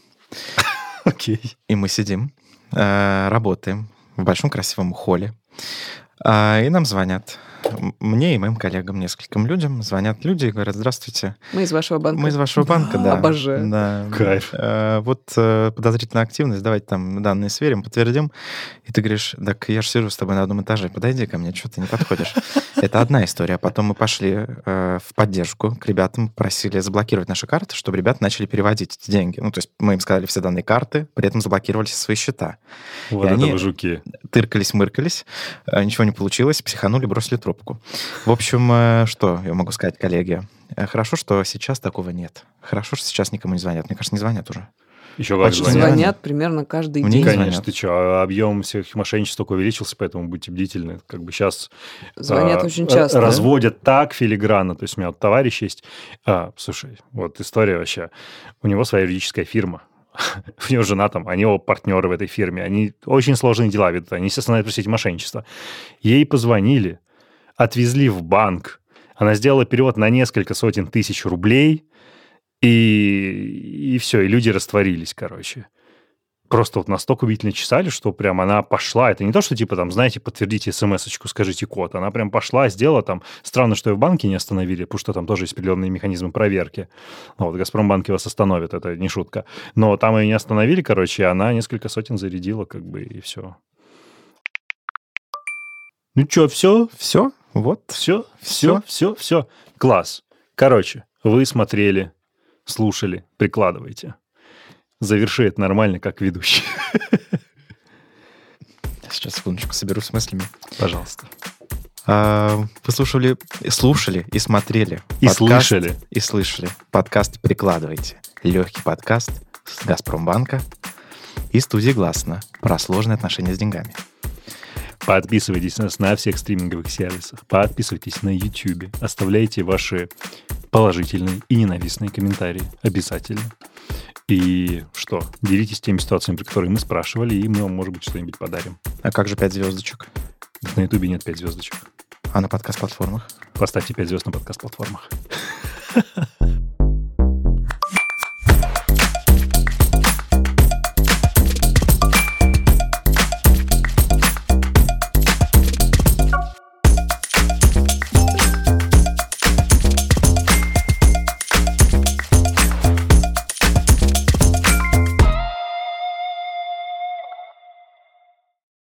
A: Окей.
C: И мы сидим, э, работаем в большом красивом холле. А, И нам звонят. Мне и моим коллегам, нескольким людям, звонят люди и говорят, здравствуйте,
D: Мы из вашего банка.
C: мы из вашего банка, да.
D: Обожаю.
C: Да.
A: Кайф.
C: Э, Вот э, подозрительная активность, давайте там данные сверим, подтвердим. И ты говоришь, так я же сижу с тобой на одном этаже, подойди ко мне, что ты не подходишь. Это одна история. Потом мы пошли э, в поддержку к ребятам, просили заблокировать наши карты, чтобы ребята начали переводить эти деньги. Ну, то есть мы им сказали все данные карты, при этом заблокировали все свои счета.
A: Вот
C: И
A: это
C: они-
A: вы жуки.
C: Тыркались, мыркались, э, ничего не получилось, психанули, бросили трубку. В общем, э, что я могу сказать, коллеги? Э, Хорошо, что сейчас такого нет. Хорошо, что сейчас никому не звонят. Мне кажется, не звонят уже.
A: Еще как
C: Почти звонят.
D: звонят. Примерно каждый
C: Мне
D: день.
C: не
A: Конечно,
C: звонят.
A: ты что, объем всех мошенничеств только увеличился, поэтому будьте бдительны. Как бы сейчас
D: Звонят
A: а,
D: очень часто.
A: разводят так филигранно. То есть у меня вот товарищ есть. А, слушай, вот история вообще. У него своя юридическая фирма. У него жена там, они оба партнеры в этой фирме. Они очень сложные дела ведут. Они, естественно, знают про все эти мошенничества. Ей позвонили, отвезли в банк. Она сделала перевод на несколько сотен тысяч рублей. И, и все, и люди растворились, короче просто вот настолько убедительно чесали, что прям она пошла. Это не то, что типа там, знаете, подтвердите смс-очку, скажите код. Она прям пошла, сделала там. Странно, что ее в банке не остановили, потому что там тоже есть определенные механизмы проверки. Ну, Вот, Газпромбанк вас остановит, это не шутка. Но там ее не остановили, короче, и она несколько сотен зарядила, как бы, и все. Ну что, все?
C: Все, вот.
A: Все, все, все, все. Класс. Короче, вы смотрели, слушали, прикладывайте. Заверши это нормально, как ведущий.
C: Сейчас, секундочку, соберусь с мыслями.
A: Пожалуйста.
C: А, Вы слушали, слушали и смотрели.
A: И
C: подкаст-
A: слышали.
C: И слышали. Подкаст «Прикладывайте». Легкий подкаст с Газпромбанка и студии «Гласно» про сложные отношения с деньгами.
A: Подписывайтесь на нас на всех стриминговых сервисах. Подписывайтесь на YouTube. Оставляйте ваши положительные и ненавистные комментарии. Обязательно. И что? Делитесь теми ситуациями, про которые мы спрашивали, и мы вам, может быть, что-нибудь подарим.
C: А как же пять звездочек?
A: На Ютубе нет 5 звездочек.
C: А на подкаст-платформах?
A: Поставьте 5 звезд на подкаст-платформах.